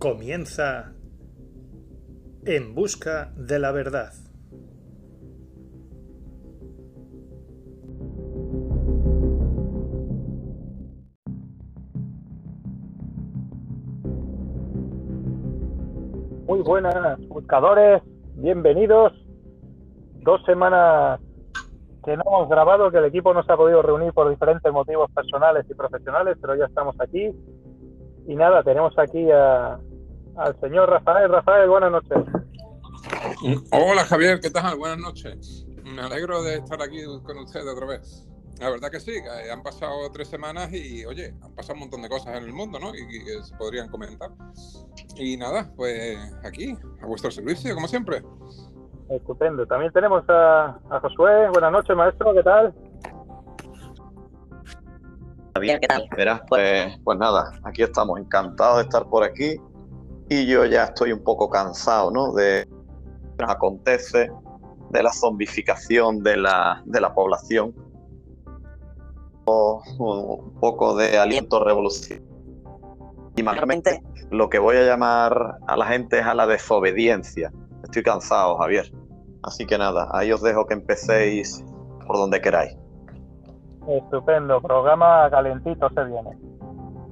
Comienza En Busca de la Verdad. Muy buenas, buscadores, bienvenidos. Dos semanas que no hemos grabado, que el equipo no se ha podido reunir por diferentes motivos personales y profesionales, pero ya estamos aquí. Y nada, tenemos aquí a, al señor Rafael. Rafael, buenas noches. Hola Javier, ¿qué tal? Buenas noches. Me alegro de estar aquí con ustedes otra vez. La verdad que sí, que han pasado tres semanas y, oye, han pasado un montón de cosas en el mundo, ¿no? Y, que se podrían comentar. Y nada, pues aquí, a vuestro servicio, como siempre. Estupendo. También tenemos a, a Josué. Buenas noches, maestro, ¿qué tal? Bien, ¿qué tal? Verás, pues, pues nada, aquí estamos, encantados de estar por aquí y yo ya estoy un poco cansado, ¿no? De lo que acontece, de la zombificación de la, de la población, un poco de aliento revolucionario. Y mayormente lo que voy a llamar a la gente es a la desobediencia. Estoy cansado, Javier. Así que nada, ahí os dejo que empecéis por donde queráis. Estupendo, programa calentito se viene.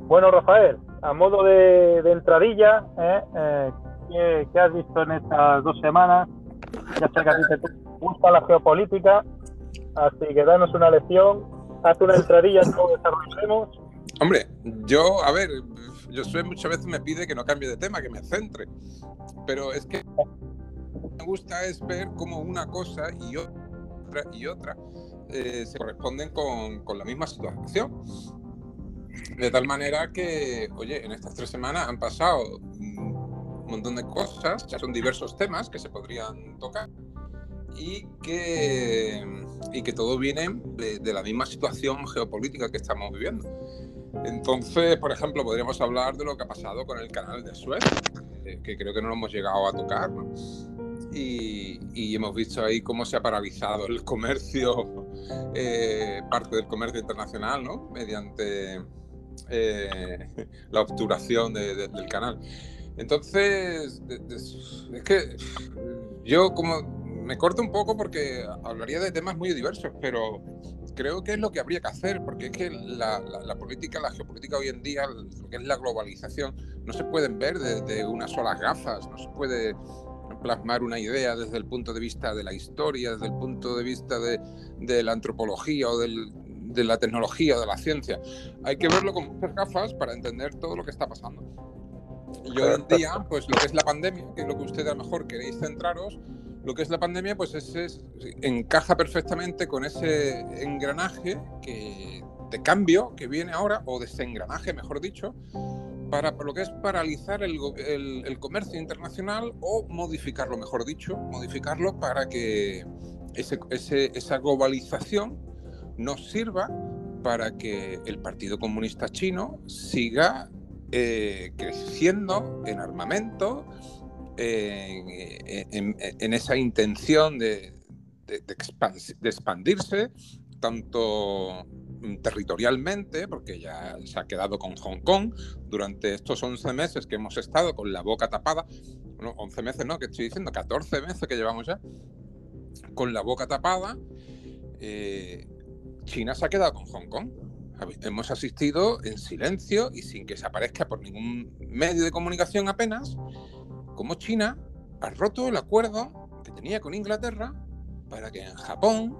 Bueno, Rafael, a modo de, entradilla, ¿eh? Eh, ¿qué, has visto en estas dos semanas? Ya sé que a ti te gusta la geopolítica, así que danos una lección, haz una entradilla, no desarrollemos. Hombre, yo, a ver, yo soy muchas veces me pide que no cambie de tema, que me centre, pero es que me gusta es ver cómo una cosa y otra y otra eh, se corresponden con, con la misma situación. De tal manera que, oye, en estas tres semanas han pasado un montón de cosas, ya son diversos temas que se podrían tocar y que, y que todo viene de, la misma situación geopolítica que estamos viviendo. Entonces, por ejemplo, podríamos hablar de lo que ha pasado con el canal de Suez, que creo que no lo hemos llegado a tocar, Y, y, hemos visto ahí cómo se ha paralizado el comercio, eh, parte del comercio internacional, ¿no? Mediante eh, la obturación del canal. Entonces, es que yo como me corto un poco porque hablaría de temas muy diversos, pero creo que es lo que habría que hacer, porque es que la, política, la geopolítica hoy en día, lo que es la globalización, no se pueden ver desde unas solas gafas, no se puede plasmar una idea desde el punto de vista de la historia, desde el punto de vista de, de la antropología o del, de la tecnología, de la ciencia. Hay que verlo con muchas gafas para entender todo lo que está pasando. Y hoy en día, pues lo que es la pandemia, que es lo que ustedes a lo mejor queréis centraros, lo que es la pandemia, pues es, encaja perfectamente con ese engranaje que, de cambio que viene ahora, o desengranaje, mejor dicho, para lo que es paralizar el, el, comercio internacional o modificarlo, mejor dicho, modificarlo para que ese, ese, esa globalización nos sirva para que el Partido Comunista Chino siga eh, creciendo en armamento, en, esa intención de, expandirse, tanto territorialmente, porque ya se ha quedado con Hong Kong durante estos 11 meses que hemos estado con la boca tapada, no, 11 meses no, que estoy diciendo, 14 meses que llevamos ya, con la boca tapada, eh, China se ha quedado con Hong Kong. Hemos asistido en silencio y sin que se aparezca por ningún medio de comunicación apenas, como China ha roto el acuerdo que tenía con Inglaterra para que en Japón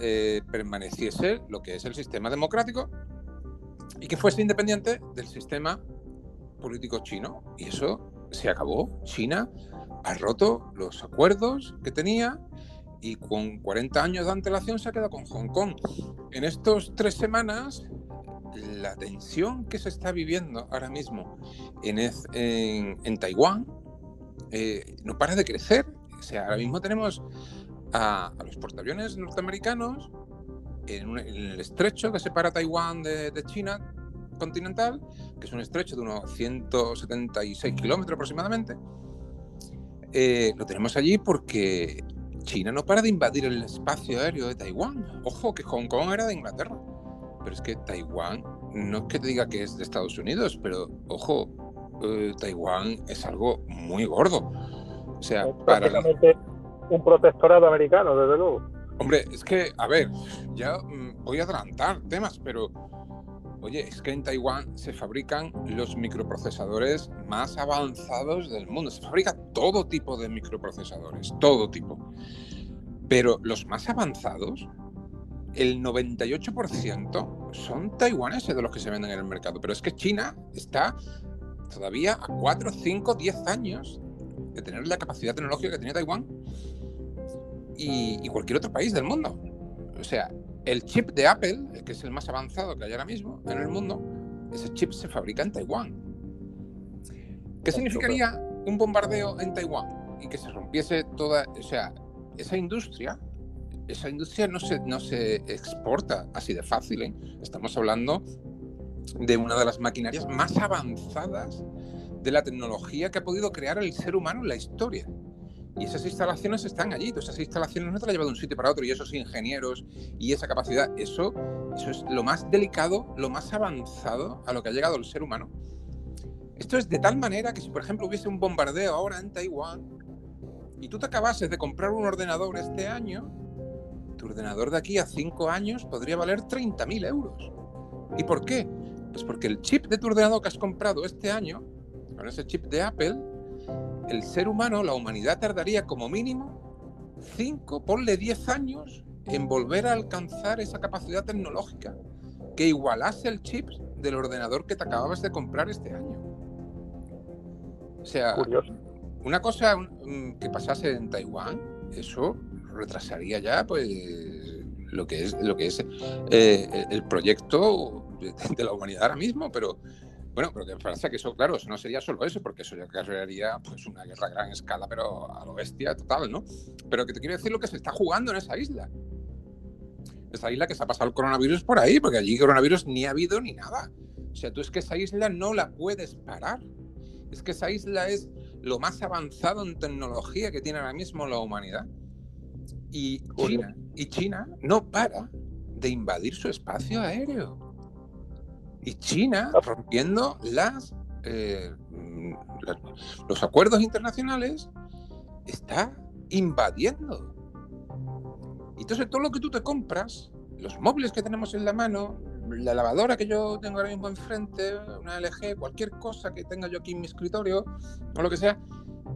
eh, permaneciese lo que es el sistema democrático y que fuese independiente del sistema político chino. Y eso se acabó. China ha roto los acuerdos que tenía y con 40 años de antelación se ha quedado con Hong Kong. En estos tres semanas, la tensión que se está viviendo ahora mismo en, en, Taiwán eh, no para de crecer. O sea, ahora mismo tenemos a, los portaaviones norteamericanos en, el estrecho que separa Taiwán de, China continental, que es un estrecho de unos 176 kilómetros aproximadamente. Eh, lo tenemos allí porque China no para de invadir el espacio aéreo de Taiwán. Ojo, que Hong Kong era de Inglaterra. Pero es que Taiwán no es que te diga que es de Estados Unidos, pero ojo, eh, Taiwán es algo muy gordo. O sea, para la- un protectorado americano, desde luego. Hombre, es que, a ver, ya mm, voy a adelantar temas, pero oye, es que en Taiwán se fabrican los microprocesadores más avanzados del mundo. Se fabrica todo tipo de microprocesadores, todo tipo. Pero los más avanzados, el 98% son taiwaneses de los que se venden en el mercado. Pero es que China está todavía a 4, 5, 10 años de tener la capacidad tecnológica que tenía Taiwán y, cualquier otro país del mundo. O sea, el chip de Apple, que es el más avanzado que hay ahora mismo en el mundo, ese chip se fabrica en Taiwán. ¿Qué significaría un bombardeo en Taiwán y que se rompiese toda, o sea, esa industria? Esa industria no se, no se exporta así de fácil. ¿eh? Estamos hablando de una de las maquinarias más avanzadas de la tecnología que ha podido crear el ser humano en la historia. Y esas instalaciones están allí. Todas esas instalaciones no te las lleva de un sitio para otro. Y esos ingenieros y esa capacidad, eso, eso es lo más delicado, lo más avanzado a lo que ha llegado el ser humano. Esto es de tal manera que si, por ejemplo, hubiese un bombardeo ahora en Taiwán y tú te acabases de comprar un ordenador este año, tu ordenador de aquí a cinco años podría valer 30.000 euros. ¿Y por qué? Pues porque el chip de tu ordenador que has comprado este año, con ese chip de Apple, el ser humano, la humanidad tardaría como mínimo 5, ponle 10 años en volver a alcanzar esa capacidad tecnológica que igualase el chip del ordenador que te acababas de comprar este año. O sea, Curioso. una cosa mm, que pasase en Taiwán, eso retrasaría ya pues lo que es lo que es eh, el proyecto de, de la humanidad ahora mismo, pero bueno, pero que pasa que eso, claro, eso no sería solo eso, porque eso ya crearía pues una guerra a gran escala, pero a lo bestia total, ¿no? Pero que te quiero decir lo que se está jugando en esa isla. Esa isla que se ha pasado el coronavirus por ahí, porque allí coronavirus ni ha habido ni nada. O sea, tú es que esa isla no la puedes parar. Es que esa isla es lo más avanzado en tecnología que tiene ahora mismo la humanidad. Y China, y China no para de invadir su espacio aéreo. Y China rompiendo las, eh, mm, los acuerdos internacionales está invadiendo. Entonces todo lo que tú te compras, los móviles que tenemos en la mano, la lavadora que yo tengo ahora mismo enfrente, una LG, cualquier cosa que tenga yo aquí en mi escritorio, o lo que sea,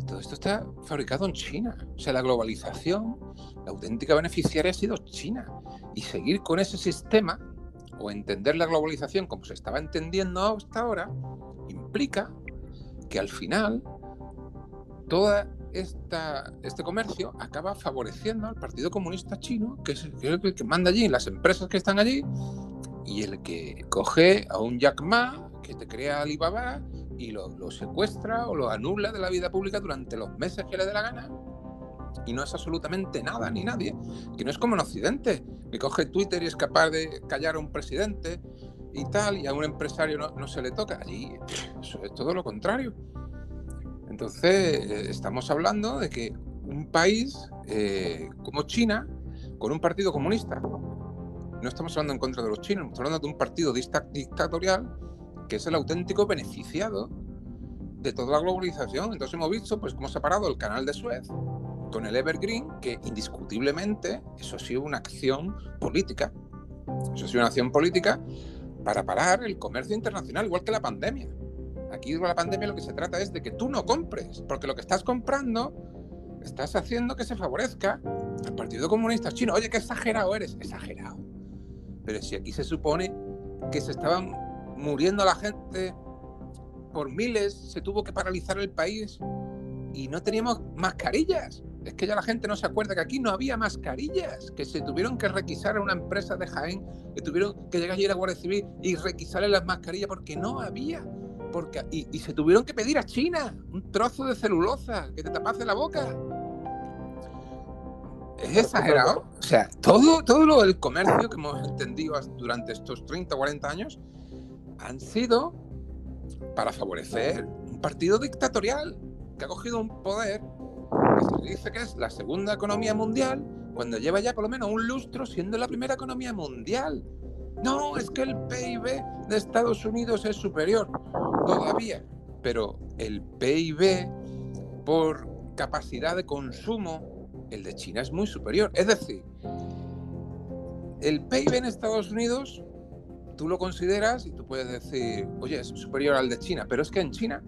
todo esto está fabricado en China. O sea, la globalización, la auténtica beneficiaria ha sido China. Y seguir con ese sistema, o entender la globalización como se estaba entendiendo hasta ahora, implica que al final esta, este comercio acaba favoreciendo al Partido Comunista Chino, que es el que, el que manda allí, las empresas que están allí, y el que coge a un Jack Ma, que te crea Alibaba, y lo, lo secuestra o lo anula de la vida pública durante los meses que le dé la gana. Y no es absolutamente nada ni nadie. Que no es como en Occidente, que coge Twitter y es capaz de callar a un presidente y tal, y a un empresario no, no se le toca. Allí eso es todo lo contrario. Entonces, eh, estamos hablando de que un país eh, como China, con un partido comunista, no estamos hablando en contra de los chinos, estamos hablando de un partido dicta- dictatorial que es el auténtico beneficiado de toda la globalización. Entonces hemos visto pues cómo se ha parado el canal de Suez con el Evergreen, que indiscutiblemente eso ha sido una acción política. Eso ha sido una acción política para parar el comercio internacional, igual que la pandemia. Aquí la pandemia lo que se trata es de que tú no compres, porque lo que estás comprando estás haciendo que se favorezca al Partido Comunista Chino. Oye, qué exagerado eres, exagerado. Pero si aquí se supone que se estaban muriendo la gente por miles, se tuvo que paralizar el país y no teníamos mascarillas. Es que ya la gente no se acuerda que aquí no había mascarillas, que se tuvieron que requisar a una empresa de Jaén, que tuvieron que llegar allí a la Guardia Civil y requisarle las mascarillas porque no había. Porque, y, y se tuvieron que pedir a China un trozo de celulosa que te tapase la boca. Es exagerado. O sea, todo, todo lo del comercio que hemos entendido durante estos 30 o 40 años han sido para favorecer un partido dictatorial que ha cogido un poder se dice que es la segunda economía mundial cuando lleva ya por lo menos un lustro siendo la primera economía mundial. No, es que el PIB de Estados Unidos es superior. Todavía. pero el PIB por capacidad de consumo, el de China es muy superior. Es decir, el PIB en Estados Unidos, tú lo consideras y tú puedes decir, oye, es superior al de China, pero es que en China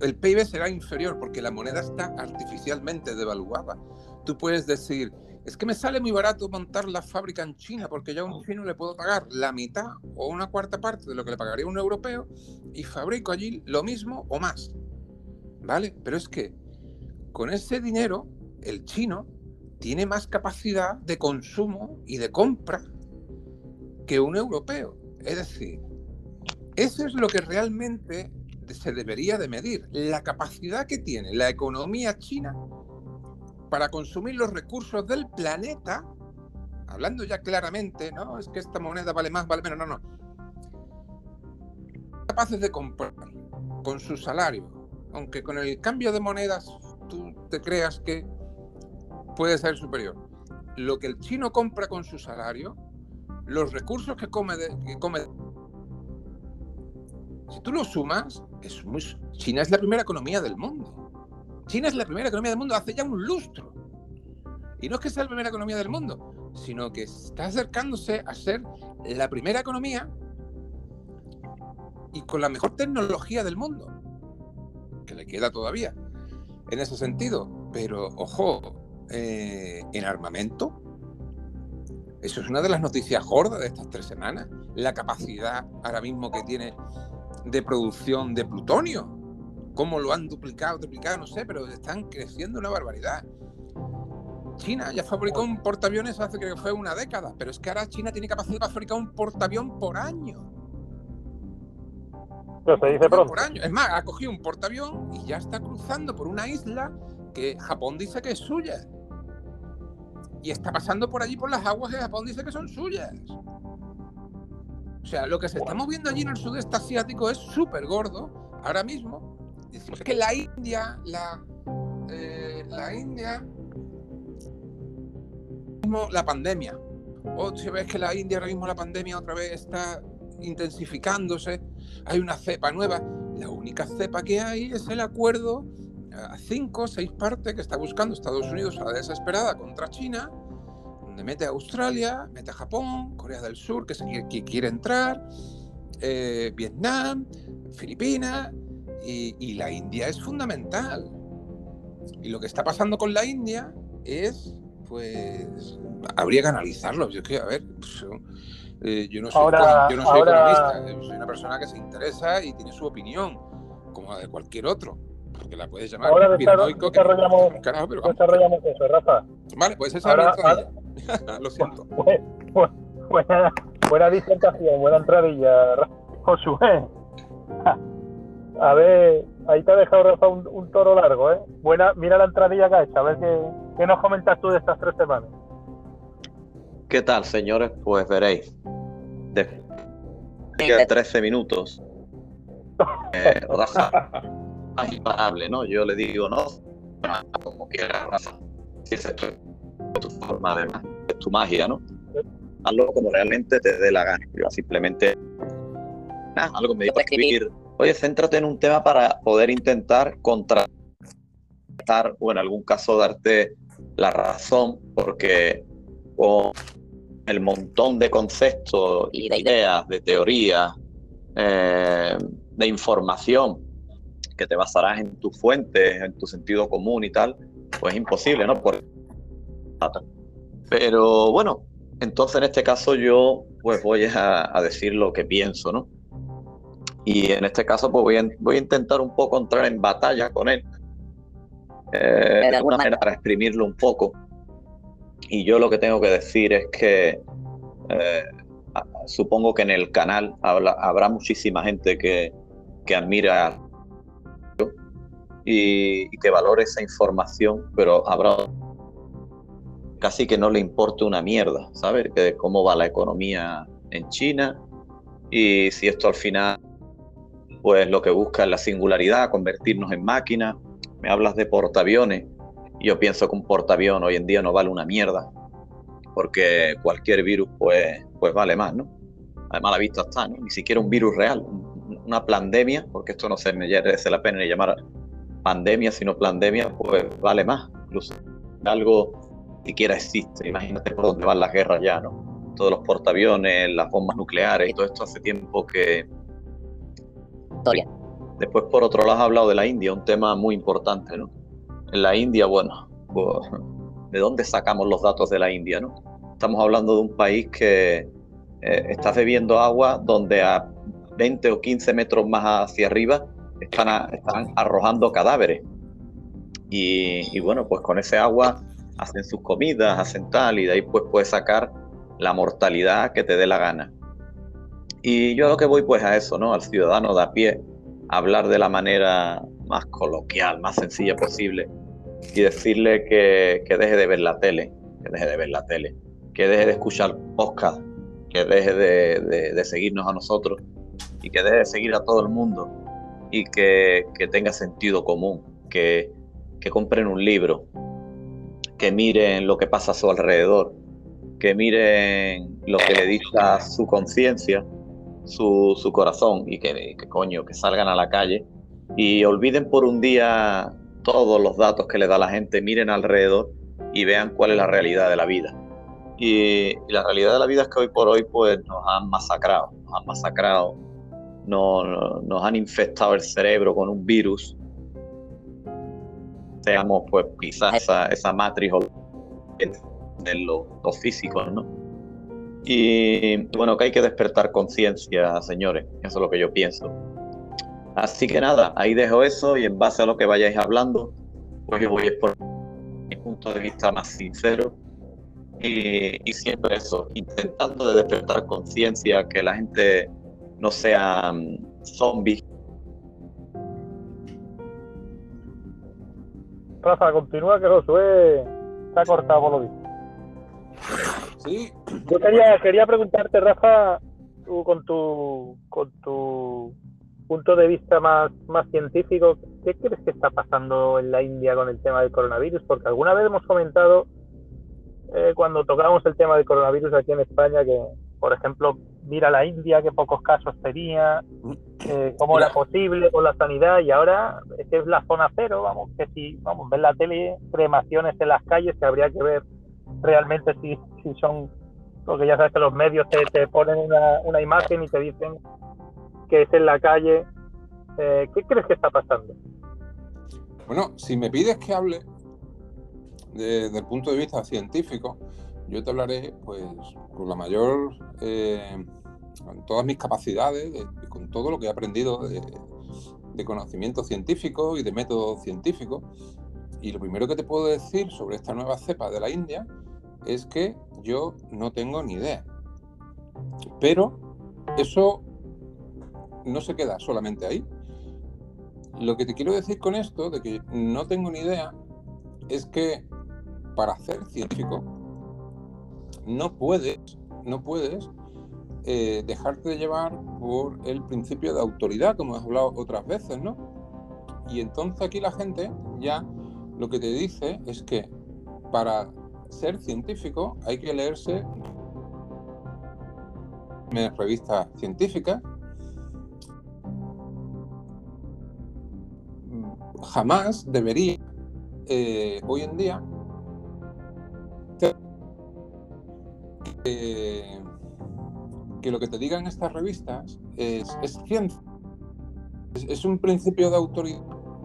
el PIB será inferior porque la moneda está artificialmente devaluada. Tú puedes decir, es que me sale muy barato montar la fábrica en China porque ya a un chino le puedo pagar la mitad o una cuarta parte de lo que le pagaría un europeo y fabrico allí lo mismo o más. ¿Vale? Pero es que con ese dinero el chino tiene más capacidad de consumo y de compra que un europeo. Es decir, eso es lo que realmente se debería de medir, la capacidad que tiene la economía china para consumir los recursos del planeta, hablando ya claramente, no es que esta moneda vale más, vale menos, no, no. Capaces de comprar con su salario, aunque con el cambio de monedas tú te creas que puede ser superior. Lo que el chino compra con su salario, los recursos que come, que come si tú lo sumas, China es la primera economía del mundo. China es la primera economía del mundo hace ya un lustro. Y no es que sea la primera economía del mundo, sino que está acercándose a ser la primera economía y con la mejor tecnología del mundo, que le queda todavía en ese sentido. Pero, ojo, eh, en armamento, eso es una de las noticias gordas de estas tres semanas, la capacidad ahora mismo que tiene de producción de plutonio cómo lo han duplicado, duplicado, no sé, pero están creciendo una barbaridad. China ya fabricó un portaaviones hace que fue una década, pero es que ahora China tiene capacidad de fabricar un portaavión por año. Pero se dice pronto. Por año. Es más, ha cogido un portaavión y ya está cruzando por una isla que Japón dice que es suya. Y está pasando por allí por las aguas que Japón dice que son suyas. O sea, lo que se está moviendo allí en el sudeste asiático es súper gordo ahora mismo es que la India, la, eh, India, la pandemia. O si ves que la India ahora mismo la pandemia otra vez está intensificándose, hay una cepa nueva. La única cepa que hay es el acuerdo a cinco o seis partes que está buscando Estados Unidos a la desesperada contra China, donde mete a Australia, mete a Japón, Corea del Sur, que, se quiere, que quiere entrar, eh, Vietnam, Filipinas, y, la India es fundamental. Y lo que está pasando con la India es, pues, habría que analizarlo. Yo que, a ver, pues, eh, yo no soy, yo no soy economista, eh, soy una persona que se interesa y tiene su opinión, como la de cualquier otro. Porque la puedes llamar ahora desarrollamos, carajo, pero desarrollamos eso, Rafa. Vale, pues esa ahora, es Lo siento. Buena, buena disertación, buena entradilla, Josué. A ver, ahí te ha dejado Rafa un, toro largo, ¿eh? Buena, mira la entradilla que ha hecho, a ver qué, nos comentas tú de estas tres semanas. ¿Qué tal, señores? Pues veréis. De, de 13 minutos. Eh, Rafa, es imparable, ¿no? Yo le digo, no, como quiera, Rafa. Si es tu forma, además, es tu magia, ¿no? Hazlo como realmente te dé la gana. Yo simplemente, algo me dijo escribir Oye, céntrate en un tema para poder intentar contrastar o en algún caso darte la razón, porque con el montón de conceptos y de ideas, de teorías, eh, de información que te basarás en tus fuentes, en tu sentido común y tal, pues es imposible, ¿no? Pero bueno, entonces en este caso yo pues voy a decir lo que pienso, ¿no? Y en este caso, pues voy a, voy a intentar un poco entrar en batalla con él. Eh, de alguna manera para exprimirlo un poco. Y yo lo que tengo que decir es que eh, supongo que en el canal habrá muchísima gente que, que admira y, y, que valore esa información, pero habrá casi que no le importa una mierda, saber que cómo va la economía en China y si esto al final pues lo que busca es la singularidad, convertirnos en máquinas. Me hablas de portaaviones. Yo pienso que un portaavión hoy en día no vale una mierda, porque cualquier virus pues, pues vale más, ¿no? Además la vista está, ¿no? Ni siquiera un virus real, una pandemia, porque esto no se merece la pena ni llamar pandemia, sino pandemia, pues vale más. Incluso algo siquiera existe. Imagínate por dónde van las guerras ya, ¿no? Todos los portaaviones, las bombas nucleares, todo esto hace tiempo que... Después, por otro lado, has hablado de la India, un tema muy importante, ¿no? En la India, bueno, pues, ¿de dónde sacamos los datos de la India, no? Estamos hablando de un país que eh, está bebiendo agua donde a 20 o 15 metros más hacia arriba están, arrojando cadáveres. Y, bueno, pues con ese agua hacen sus comidas, hacen tal, y de ahí pues puedes sacar la mortalidad que te dé la gana. Y yo lo que voy pues a eso, ¿no? Al ciudadano de a pie, hablar de la manera más coloquial, más sencilla posible, y decirle que, deje de ver la tele, que deje de ver la tele, que deje de escuchar podcast, que deje de seguirnos a nosotros y que deje de seguir a todo el mundo y que, tenga sentido común, que, compren un libro, que miren lo que pasa a su alrededor, que miren lo que le dicta su conciencia, su, corazón y que, que, coño, que salgan a la calle y olviden por un día todos los datos que le da la gente, miren alrededor y vean cuál es la realidad de la vida. Y, y la realidad de la vida es que hoy por hoy pues nos han masacrado, nos han masacrado no, nos han infectado el cerebro con un virus, seamos pues quizás esa, esa matriz de lo, físico, ¿no? Y bueno, que hay que despertar conciencia, señores, eso es lo que yo pienso. Así que nada, ahí dejo eso y en base a lo que vayáis hablando, pues yo voy a exponer mi punto de vista más sincero y, y siempre eso, intentando de despertar conciencia, que la gente no sean zombies. Rafa, continúa que Josué está cortado por lo visto. Sí. Yo quería, quería preguntarte, Rafa, tú con tu con tu punto de vista más, más científico, ¿qué crees que está pasando en la India con el tema del coronavirus? Porque alguna vez hemos comentado eh, cuando tocamos el tema del coronavirus aquí en España que por ejemplo, mira la India, que pocos casos tenía, eh, cómo era posible con la sanidad, y ahora es que es la zona cero, vamos, que si, vamos, ver la tele, cremaciones en las calles, que habría que ver realmente si, si son, porque ya sabes que los medios te, te ponen una, una, imagen y te dicen que es en la calle. Eh, ¿Qué crees que está pasando? Bueno, si me pides que hable desde el punto de vista científico, yo te hablaré pues con la mayor, eh, con todas mis capacidades, y con todo lo que he aprendido de, conocimiento científico y de método científico. Y lo primero que te puedo decir sobre esta nueva cepa de la India es que yo no tengo ni idea. Pero eso no se queda solamente ahí. Lo que te quiero decir con esto, de que no tengo ni idea, es que para ser científico no puedes, no puedes eh, dejarte de llevar por el principio de autoridad, como has hablado otras veces, ¿no? Y entonces aquí la gente ya lo que te dice es que para ser científico hay que leerse revistas científicas. Jamás debería eh, hoy en día que lo que te digan estas revistas es, ciencia. Es, un principio de autoridad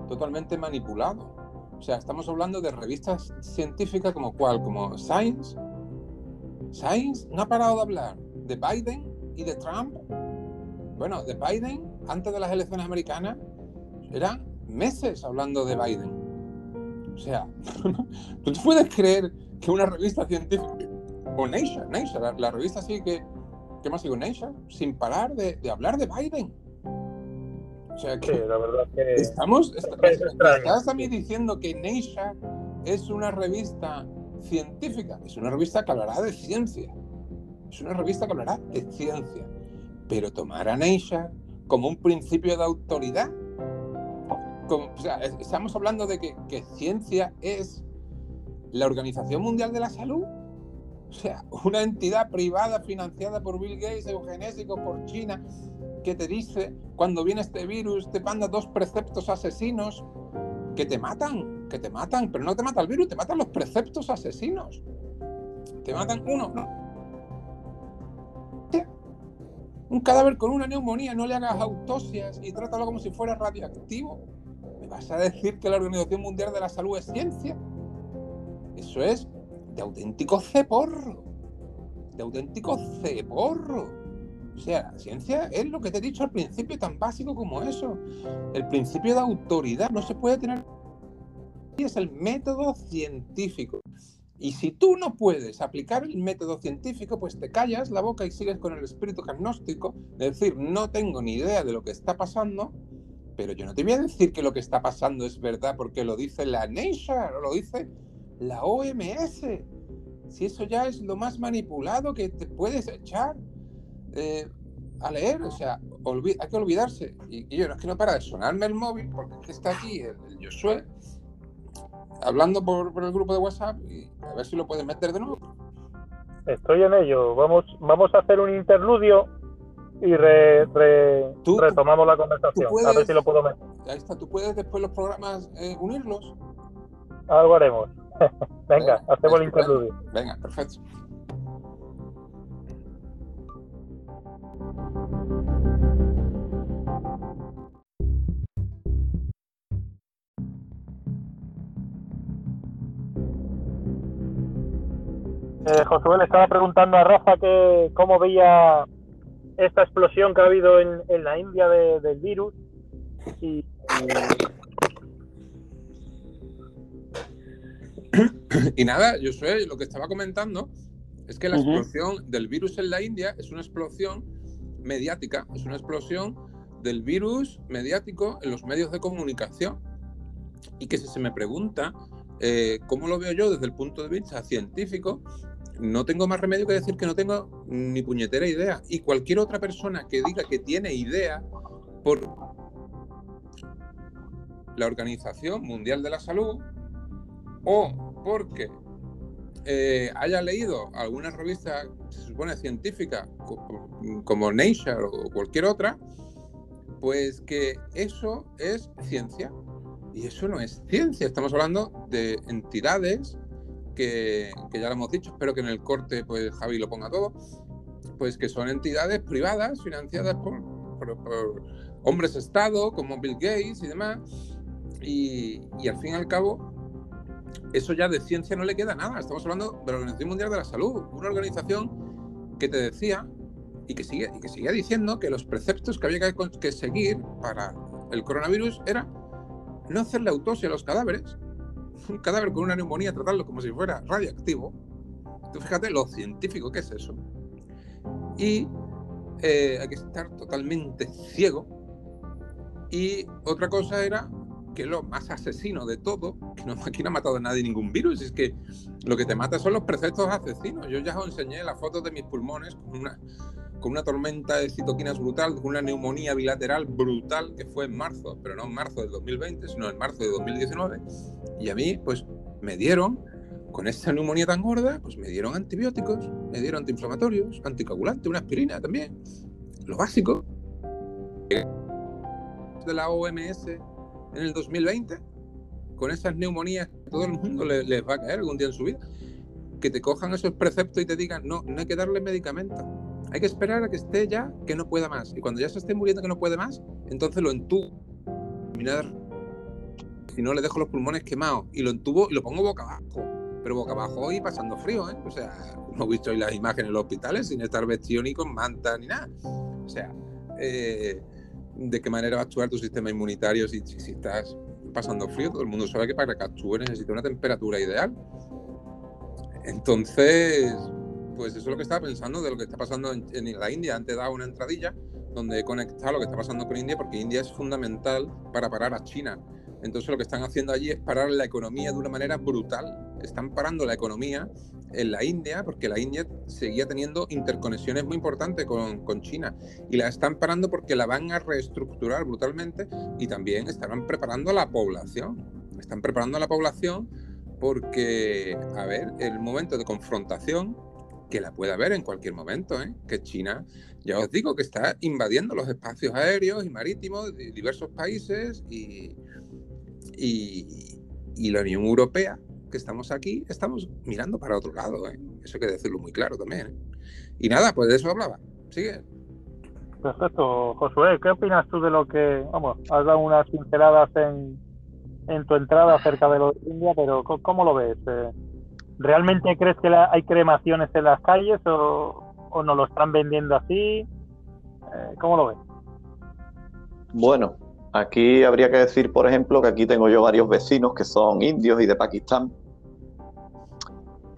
totalmente manipulado. O sea, estamos hablando de revistas científicas como cuál, como Science. Science no ha parado de hablar de Biden y de Trump. Bueno, de Biden, antes de las elecciones americanas, eran meses hablando de Biden. O sea, ¿tú puedes creer que una revista científica o Nature, Nature la, revista así que, ¿qué más digo? Nature, sin parar de, de hablar de Biden. O sea que, la verdad que estamos, estás a mí diciendo que Nature es una revista científica, es una revista que hablará de ciencia, es una revista que hablará de ciencia, pero tomar a Nature como un principio de autoridad, como, o sea, estamos hablando de que, que ciencia es la Organización Mundial de la Salud, o sea, una entidad privada financiada por Bill Gates, eugenésicos por China, que te dice cuando viene este virus, te manda dos preceptos asesinos que te matan, que te matan, pero no te mata el virus, te matan los preceptos asesinos. Te matan uno, no. Un cadáver con una neumonía, no le hagas autopsias y trátalo como si fuera radioactivo. ¿Me vas a decir que la Organización Mundial de la Salud es ciencia? Eso es de auténtico ceporro. De auténtico ceporro. O sea, la ciencia es lo que te he dicho al principio, tan básico como eso. El principio de autoridad no se puede tener. Es el método científico. Y si tú no puedes aplicar el método científico, pues te callas la boca y sigues con el espíritu agnóstico, de decir, no tengo ni idea de lo que está pasando, pero yo no te voy a decir que lo que está pasando es verdad porque lo dice la Nature o lo dice la OMS. Si eso ya es lo más manipulado que te puedes echar eh, a leer, o sea, hay que olvidarse. Y, yo no es que no para de sonarme el móvil porque está aquí el, el Josué hablando por, el grupo de WhatsApp y a ver si lo puedes meter de nuevo. Estoy en ello. Vamos, vamos a hacer un interludio y retomamos la conversación. a ver si lo puedo meter. Ahí está, tú puedes después los programas eh, unirlos. Algo haremos. Venga, hacemos el interludio. Venga, perfecto. Eh, Josué le estaba preguntando a Rafa que cómo veía esta explosión que ha habido en, la India del virus y, y... nada, yo sé, lo que estaba comentando es que la explosión del virus en la India es una explosión mediática, es una explosión del virus mediático en los medios de comunicación. Y que si se me pregunta eh, cómo lo veo yo desde el punto de vista científico, no tengo más remedio que decir que no tengo ni puñetera idea. Y cualquier otra persona que diga que tiene idea por la Organización Mundial de la Salud o porque eh, haya leído alguna revista, se supone científica, como Nature o cualquier otra, pues que eso es ciencia. Y eso no es ciencia, estamos hablando de entidades que, ya lo hemos dicho, espero que en el corte pues Javi lo ponga todo, pues que son entidades privadas financiadas por, hombres Estado como Bill Gates y demás, y, al fin y al cabo eso ya de ciencia no le queda nada, estamos hablando de la Organización Mundial de la Salud, una organización que te decía y que sigue, y que sigue diciendo que los preceptos que había que, seguir para el coronavirus era no hacerle autopsia a los cadáveres, un cadáver con una neumonía, tratarlo como si fuera radioactivo. Tú fíjate lo científico que es eso. Y eh, hay que estar totalmente ciego. Y otra cosa era que lo más asesino de todo, que no, aquí no ha matado a nadie ningún virus, es que lo que te mata son los preceptos asesinos. Yo ya os enseñé las fotos de mis pulmones con una, con una tormenta de citoquinas brutal, con una neumonía bilateral brutal que fue en marzo, pero no en marzo del 2020, sino en marzo de 2019. Y a mí, pues me dieron, con esta neumonía tan gorda, pues me dieron antibióticos, me dieron antiinflamatorios, anticoagulantes, una aspirina también, lo básico. De la OMS en el 2020, con esas neumonías que todo el mundo les, les va a caer algún día en su vida, que te cojan esos preceptos y te digan, no, no hay que darle medicamentos hay que esperar a que esté ya que no pueda más. Y cuando ya se esté muriendo que no puede más, entonces lo entubo. Si no, le dejo los pulmones quemados. Y lo entubo y lo pongo boca abajo. Pero boca abajo y pasando frío, ¿eh? O sea, no he visto hoy las imágenes en los hospitales sin estar vestido ni con manta ni nada. O sea, eh, ¿de qué manera va a actuar tu sistema inmunitario si, si, estás pasando frío? Todo el mundo sabe que para que actúe necesita una temperatura ideal. Entonces, pues eso es lo que estaba pensando de lo que está pasando en, la India. Antes dado una entradilla donde he conectado lo que está pasando con India, porque India es fundamental para parar a China. Entonces lo que están haciendo allí es parar la economía de una manera brutal. Están parando la economía en la India, porque la India seguía teniendo interconexiones muy importantes con, con, China. Y la están parando porque la van a reestructurar brutalmente y también estarán preparando a la población. Están preparando a la población porque, a ver, el momento de confrontación que la puede haber en cualquier momento, ¿eh? que China, ya os digo, que está invadiendo los espacios aéreos y marítimos de diversos países y, y, la Unión Europea, que estamos aquí, estamos mirando para otro lado. ¿eh? Eso hay que decirlo muy claro también. ¿eh? Y nada, pues de eso hablaba. Sigue. Perfecto, Josué, ¿qué opinas tú de lo que, vamos, has dado unas pinceladas en, en tu entrada acerca de lo de India, pero ¿cómo, lo ves? Eh, ¿Realmente crees que hay cremaciones en las calles o, o nos lo están vendiendo así? Eh, ¿Cómo lo ves? Bueno, aquí habría que decir, por ejemplo, que aquí tengo yo varios vecinos que son indios y de Pakistán,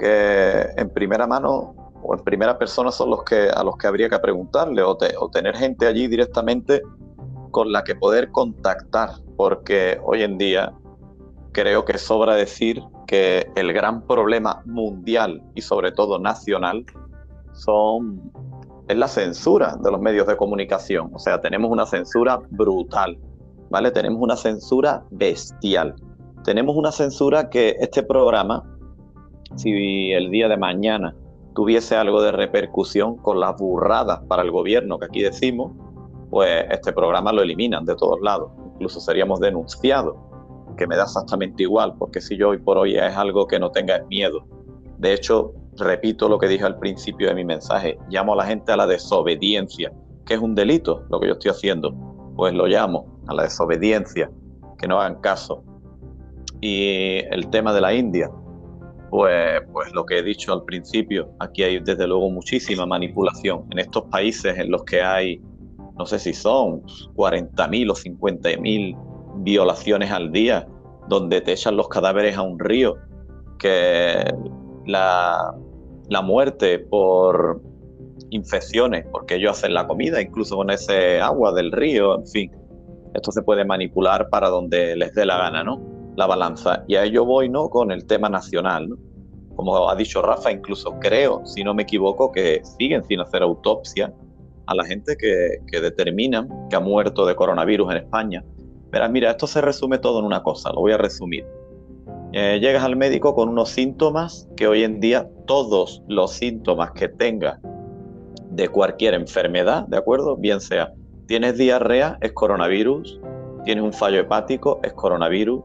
que en primera mano o en primera persona son los que a los que habría que preguntarle o, tener gente allí directamente con la que poder contactar, porque hoy en día creo que sobra decir que el gran problema mundial y sobre todo nacional son es la censura de los medios de comunicación. O sea, tenemos una censura brutal, ¿vale? Tenemos una censura bestial. Tenemos una censura que este programa, si el día de mañana tuviese algo de repercusión con las burradas para el gobierno que aquí decimos, pues este programa lo eliminan de todos lados. Incluso seríamos denunciados, que me da exactamente igual, porque si yo hoy por hoy es algo que no tenga miedo. De hecho, repito lo que dije al principio de mi mensaje, llamo a la gente a la desobediencia, que es un delito lo que yo estoy haciendo, pues lo llamo a la desobediencia, que no hagan caso. Y el tema de la India, pues, pues lo que he dicho al principio, aquí hay desde luego muchísima manipulación. En estos países en los que hay, no sé si son 40.000 o 50.000 violaciones al día, donde te echan los cadáveres a un río, que la, la muerte por infecciones, porque ellos hacen la comida, incluso con ese agua del río, en fin. Esto se puede manipular para donde les dé la gana, ¿no? La balanza. Y a ello voy, ¿no? Con el tema nacional, Como ha dicho Rafa, incluso creo, si no me equivoco, que siguen sin hacer autopsia a la gente que, que determinan que ha muerto de coronavirus en España. Verás, mira, esto se resume todo en una cosa, lo voy a resumir. Eh, llegas al médico con unos síntomas que hoy en día todos los síntomas que tengas de cualquier enfermedad, ¿de acuerdo? Bien sea, tienes diarrea, es coronavirus, tienes un fallo hepático, es coronavirus,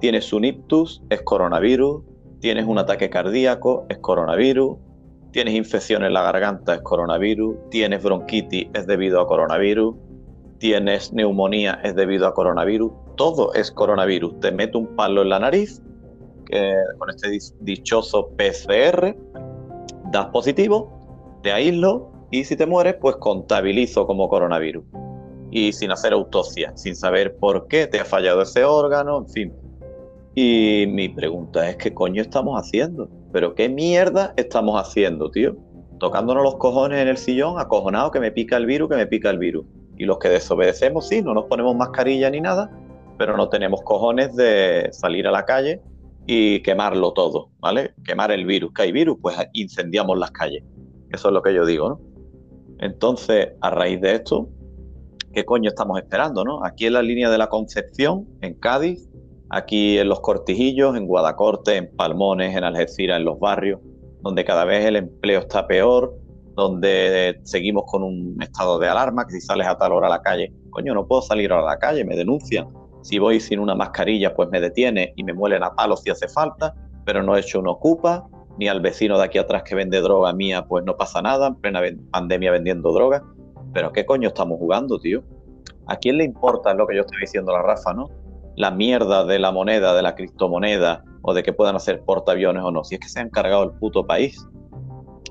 tienes un ictus, es coronavirus, tienes un ataque cardíaco, es coronavirus, tienes infección en la garganta, es coronavirus, tienes bronquitis, es debido a coronavirus, tienes neumonía, es debido a coronavirus, todo es coronavirus. Te meto un palo en la nariz con este dichoso PCR, das positivo, te aíslo y si te mueres, pues contabilizo como coronavirus. Y sin hacer autopsia, sin saber por qué te ha fallado ese órgano, en fin, y mi pregunta es, ¿qué coño estamos haciendo? ¿Pero qué mierda estamos haciendo, tío? Tocándonos los cojones en el sillón, acojonado que me pica el virus, que me pica el virus. Y los que desobedecemos, sí, no nos ponemos mascarilla ni nada, pero no tenemos cojones de salir a la calle y quemarlo todo, ¿vale? Quemar el virus. ¿Que hay virus? Pues incendiamos las calles. Eso es lo que yo digo, ¿no? Entonces, a raíz de esto, ¿qué coño estamos esperando, no? Aquí en la línea de la Concepción, en Cádiz, aquí en los Cortijillos, en Guadacorte, en Palmones, en Algeciras, en los barrios, donde cada vez el empleo está peor, donde seguimos con un estado de alarma, que si sales a tal hora a la calle, coño, no puedo salir a la calle, me denuncian. Si voy sin una mascarilla, pues me detiene y me muelen a palos si hace falta, pero no he hecho una ocupa, ni al vecino de aquí atrás que vende droga mía, pues no pasa nada, en plena pandemia vendiendo droga. Pero ¿qué coño estamos jugando, tío? ¿A quién le importa lo que yo estoy diciendo a la Rafa, no? La mierda de la moneda, de la criptomoneda, o de que puedan hacer portaaviones o no, si es que se han cargado el puto país.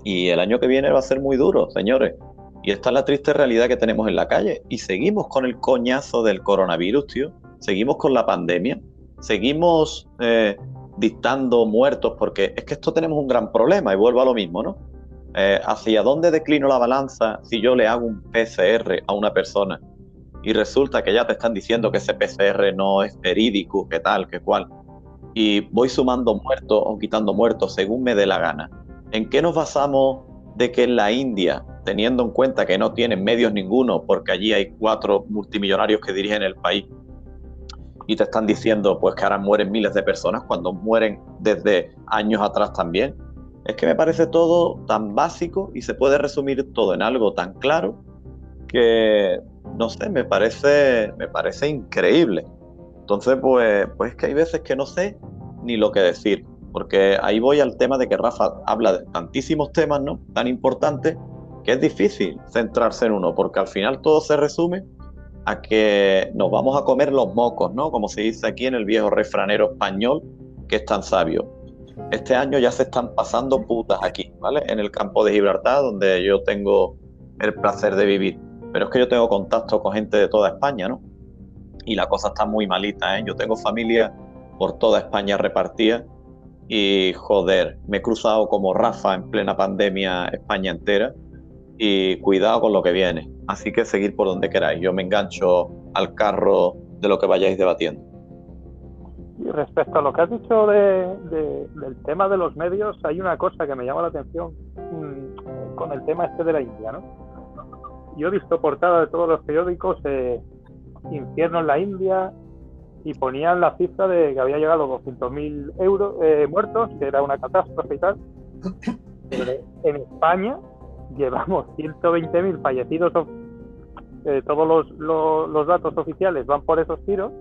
Y el año que viene va a ser muy duro, señores. Y esta es la triste realidad que tenemos en la calle. Y seguimos con el coñazo del coronavirus, tío. Seguimos con la pandemia. Seguimos eh, dictando muertos, porque es que esto tenemos un gran problema, y vuelvo a lo mismo, ¿no? Eh, ¿Hacia dónde declino la balanza si yo le hago un PCR a una persona y resulta que ya te están diciendo que ese PCR no es verídico, que tal, que cual, y voy sumando muertos o quitando muertos según me dé la gana. ¿En qué nos basamos de que en la India, teniendo en cuenta que no tienen medios ninguno, porque allí hay cuatro multimillonarios que dirigen el país, y te están diciendo pues que ahora mueren miles de personas cuando mueren desde años atrás también? Es que me parece todo tan básico y se puede resumir todo en algo tan claro que, no sé, me parece, me parece increíble. Entonces, pues, pues es que hay veces que no sé ni lo que decir, porque ahí voy al tema de que Rafa habla de tantísimos temas, ¿no? Tan importantes, que es difícil centrarse en uno, porque al final todo se resume a que nos vamos a comer los mocos, ¿no? Como se dice aquí en el viejo refranero español, que es tan sabio. Este año ya se están pasando putas aquí, ¿vale? En el campo de Gibraltar, donde yo tengo el placer de vivir. Pero es que yo tengo contacto con gente de toda España, ¿no? Y la cosa está muy malita, ¿eh? Yo tengo familia por toda España repartida y joder, me he cruzado como Rafa en plena pandemia España entera y cuidado con lo que viene. Así que seguir por donde queráis. Yo me engancho al carro de lo que vayáis debatiendo. Y respecto a lo que has dicho del tema de los medios, hay una cosa que me llama la atención mm, con el tema este de la India, ¿no? Yo he visto portadas de todos los periódicos, eh, infierno en la India, y ponían la cifra de que había llegado a 200.000 euros eh, muertos, que era una catástrofe y tal. en España llevamos 120.000 fallecidos, eh, todos los, los, datos oficiales van por esos tiros,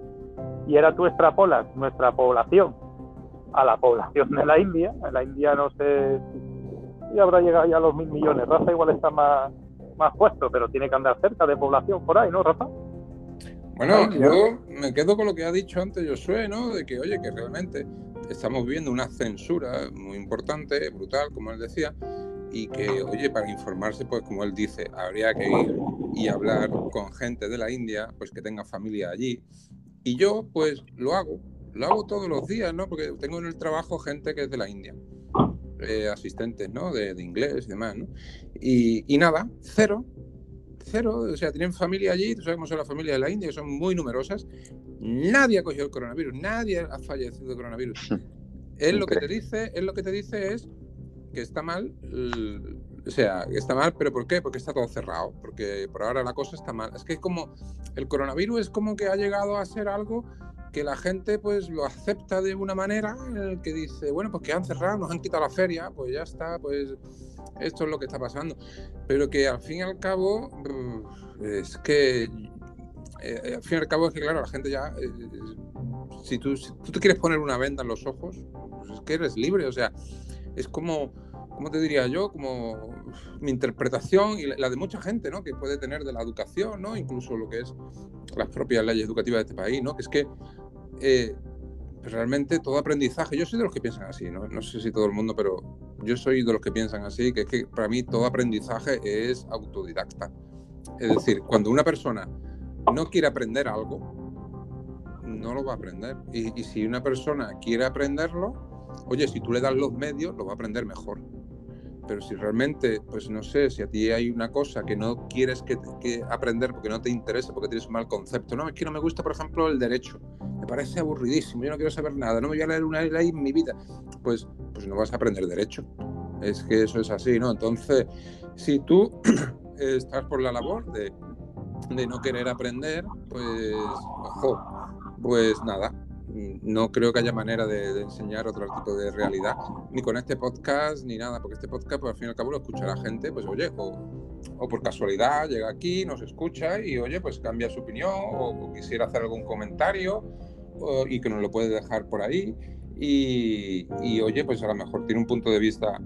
y ahora tú extrapolas nuestra población a la población de la India, en la India no sé si habrá llegado ya a los mil millones, Rafa igual está más, más puesto, pero tiene que andar cerca de población por ahí, ¿no, Rafa? Bueno, yo me quedo con lo que ha dicho antes Josué, ¿no? De que, oye, que realmente estamos viviendo una censura muy importante, brutal, como él decía, y que, oye, para informarse, pues como él dice, habría que ir y hablar con gente de la India, pues que tenga familia allí. Y yo, pues lo hago, lo hago todos los días, ¿no? Porque tengo en el trabajo gente que es de la India, eh, asistentes, ¿no? De, inglés y demás, ¿no? Y, y nada, cero, cero, o sea, tienen familia allí, tú sabes cómo son las familias de la India, que son muy numerosas. Nadie ha cogido el coronavirus, nadie ha fallecido de coronavirus. Él lo que te dice, él lo que te dice es que está mal, o sea, está mal, pero ¿por qué? Porque está todo cerrado, porque por ahora la cosa está mal. Es que es como, el coronavirus es como que ha llegado a ser algo que la gente pues lo acepta de una manera en el que dice, bueno, pues que han cerrado, nos han quitado la feria, pues ya está, pues esto es lo que está pasando. Pero que al fin y al cabo, es que, eh, al fin y al cabo es que claro, la gente ya, eh, si, tú, si tú te quieres poner una venda en los ojos, pues es que eres libre, o sea, es como, ¿cómo te diría yo? Como mi interpretación y la de mucha gente, ¿no? Que puede tener de la educación, ¿no? Incluso lo que es las propias leyes educativas de este país, ¿no? Que es que eh, realmente todo aprendizaje, yo soy de los que piensan así, ¿no? No sé si todo el mundo, pero yo soy de los que piensan así, que es que para mí todo aprendizaje es autodidacta. Es decir, cuando una persona no quiere aprender algo, no lo va a aprender. Y si una persona quiere aprenderlo, Oye, si tú le das los medios, lo va a aprender mejor. Pero si realmente, pues no sé, si a ti hay una cosa que no quieres que, aprender porque no te interesa, porque tienes un mal concepto, no, es que no me gusta, por ejemplo, el derecho, me parece aburridísimo, yo no quiero saber nada, no me voy a leer una ley en mi vida, pues, pues no vas a aprender derecho. Es que eso es así, ¿no? Entonces, si tú estás por la labor de, de no querer aprender, pues, ojo, pues nada, no creo que haya manera de, enseñar otro tipo de realidad, ni con este podcast, ni nada, porque este podcast, pues al fin y al cabo lo escucha la gente, pues oye, o, por casualidad llega aquí, nos escucha y oye, pues cambia su opinión, o, quisiera hacer algún comentario, y que nos lo puede dejar por ahí, y, oye, pues a lo mejor tiene un punto de vista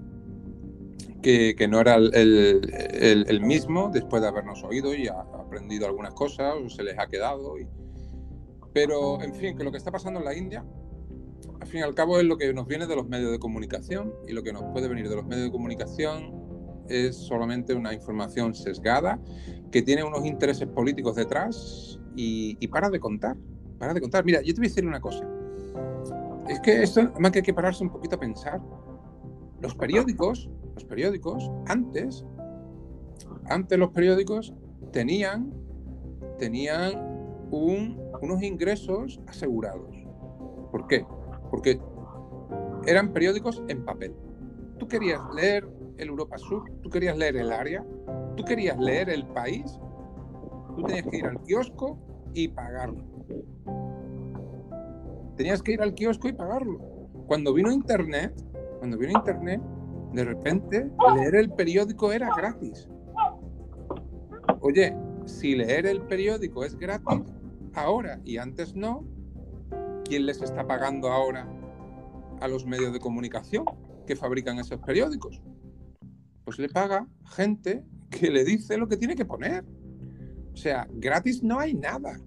que, no era el, mismo después de habernos oído y aprendido algunas cosas, o se les ha quedado. Y, pero, en fin, que lo que está pasando en la India, al fin y al cabo, es lo que nos viene de los medios de comunicación y lo que nos puede venir de los medios de comunicación es solamente una información sesgada que tiene unos intereses políticos detrás y, para de contar, para de contar. Mira, yo te voy a decir una cosa. Es que esto, más que hay que pararse un poquito a pensar, los periódicos, los periódicos, antes, antes los periódicos tenían, tenían un unos ingresos asegurados. ¿Por qué? Porque eran periódicos en papel. Tú querías leer el Europa Sur, tú querías leer el área, tú querías leer el país, tú tenías que ir al kiosco y pagarlo. Tenías que ir al kiosco y pagarlo. Cuando vino Internet, cuando vino Internet, de repente leer el periódico era gratis. Oye, si leer el periódico es gratis ahora y antes no, ¿quién les está pagando ahora a los medios de comunicación que fabrican esos periódicos? Pues le paga gente que le dice lo que tiene que poner. O sea, gratis no hay nada.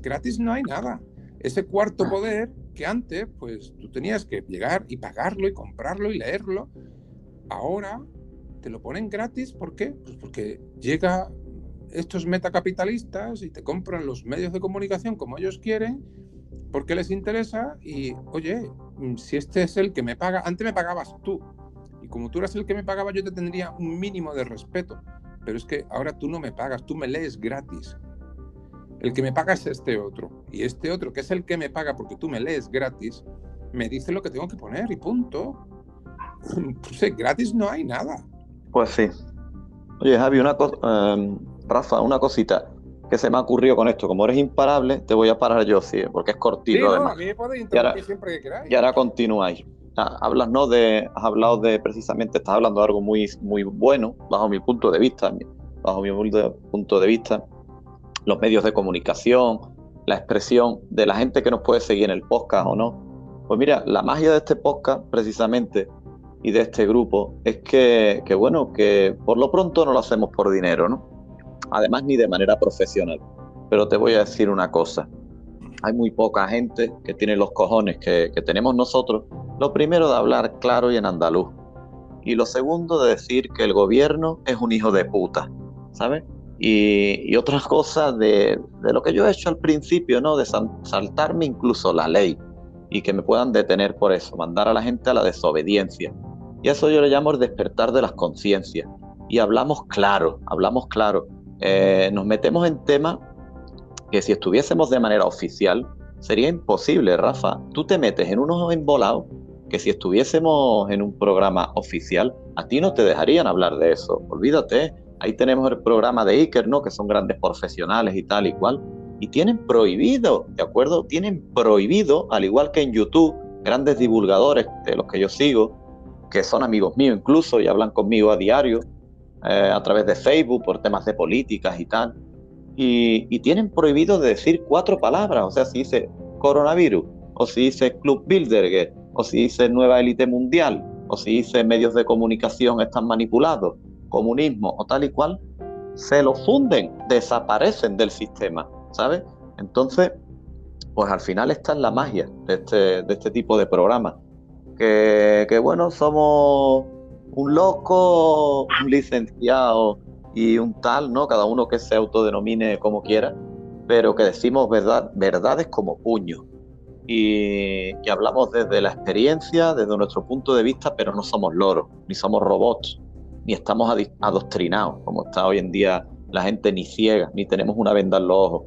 Gratis no hay nada. Ese cuarto poder que antes, pues tú tenías que llegar y pagarlo y comprarlo y leerlo, ahora te lo ponen gratis. ¿Por qué? Pues porque llega estos metacapitalistas y te compran los medios de comunicación como ellos quieren, porque les interesa y, oye, si este es el que me paga, antes me pagabas tú, y como tú eras el que me pagaba, yo te tendría un mínimo de respeto, pero es que ahora tú no me pagas, tú me lees gratis. El que me paga es este otro, y este otro, que es el que me paga porque tú me lees gratis, me dice lo que tengo que poner y punto. Pues, gratis no hay nada. Pues sí. Oye, Javi, una cosa, em, Rafa, una cosita que se me ha ocurrido con esto. Como eres imparable, te voy a parar yo, sí, porque es cortito. además. y ahora, siempre que Y ahora continuáis. Ah, hablas, ¿no? De, has hablado de, precisamente, estás hablando de algo muy, muy bueno, bajo mi punto de vista, bajo mi punto de vista, los medios de comunicación, la expresión de la gente que nos puede seguir en el podcast o no. Pues mira, la magia de este podcast, precisamente, y de este grupo, es que, que bueno, que por lo pronto no lo hacemos por dinero, ¿no? Además ni de manera profesional. Pero te voy a decir una cosa, hay muy poca gente que tiene los cojones que, tenemos nosotros. Lo primero de hablar claro y en andaluz. Y lo segundo de decir que el gobierno es un hijo de puta, ¿sabes? Y, otras cosas de, lo que yo he hecho al principio, ¿no? De saltarme incluso la ley y que me puedan detener por eso, mandar a la gente a la desobediencia. Y eso yo le llamo el despertar de las conciencias. Y hablamos claro, hablamos claro. Eh, nos metemos en temas que si estuviésemos de manera oficial sería imposible, Rafa. Tú te metes en unos embolados que si estuviésemos en un programa oficial, a ti no te dejarían hablar de eso. Olvídate. Ahí tenemos el programa de Iker, ¿no? Que son grandes profesionales y tal y cual. Y tienen prohibido, ¿de acuerdo? Tienen prohibido, al igual que en YouTube, grandes divulgadores de los que yo sigo, que son amigos míos incluso y hablan conmigo a diario, eh, a través de Facebook por temas de políticas y tal. Y, tienen prohibido decir cuatro palabras. O sea, si dice coronavirus, o si dice Club Bilderberg, o si dice nueva élite mundial, o si dice medios de comunicación están manipulados, comunismo o tal y cual, se lo funden, desaparecen del sistema, ¿sabes? Entonces, pues al final está en la magia de este, de este tipo de programas. Que, que bueno, somos un loco, un licenciado y un tal, ¿no? Cada uno que se autodenomine como quiera, pero que decimos verdad, verdades como puño. Y, que hablamos desde la experiencia, desde nuestro punto de vista, pero no somos loros, ni somos robots, ni estamos adoctrinados, como está hoy en día la gente ni ciega, ni tenemos una venda en los ojos.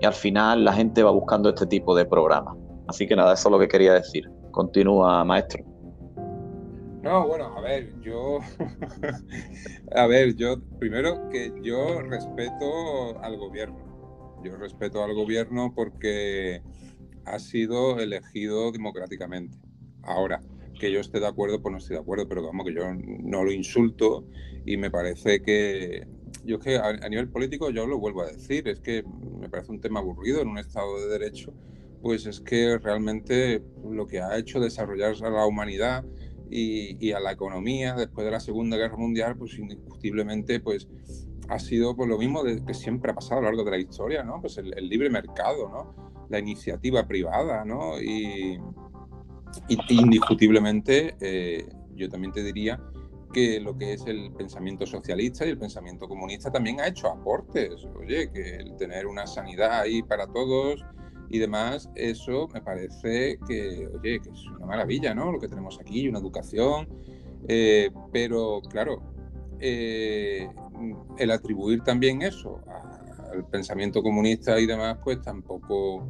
Y al final la gente va buscando este tipo de programas. Así que nada, eso es lo que quería decir. Continúa, maestro. No, bueno, a ver, yo. a ver, yo. Primero que yo respeto al gobierno. Yo respeto al gobierno porque ha sido elegido democráticamente. Ahora, que yo esté de acuerdo, pues no estoy de acuerdo, pero vamos, que yo no lo insulto y me parece que. Yo es que a, nivel político, yo lo vuelvo a decir, es que me parece un tema aburrido en un Estado de Derecho, pues es que realmente lo que ha hecho desarrollarse a la humanidad y, a la economía después de la Segunda Guerra Mundial, pues indiscutiblemente pues, ha sido pues, lo mismo que siempre ha pasado a lo largo de la historia, ¿no? Pues el, libre mercado, ¿no? La iniciativa privada, ¿no? Y, indiscutiblemente eh, yo también te diría que lo que es el pensamiento socialista y el pensamiento comunista también ha hecho aportes. Oye, que el tener una sanidad ahí para todos, y demás, eso me parece que, oye, que es una maravilla, ¿no? Lo que tenemos aquí, una educación, eh, pero claro, eh, el atribuir también eso al pensamiento comunista y demás, pues tampoco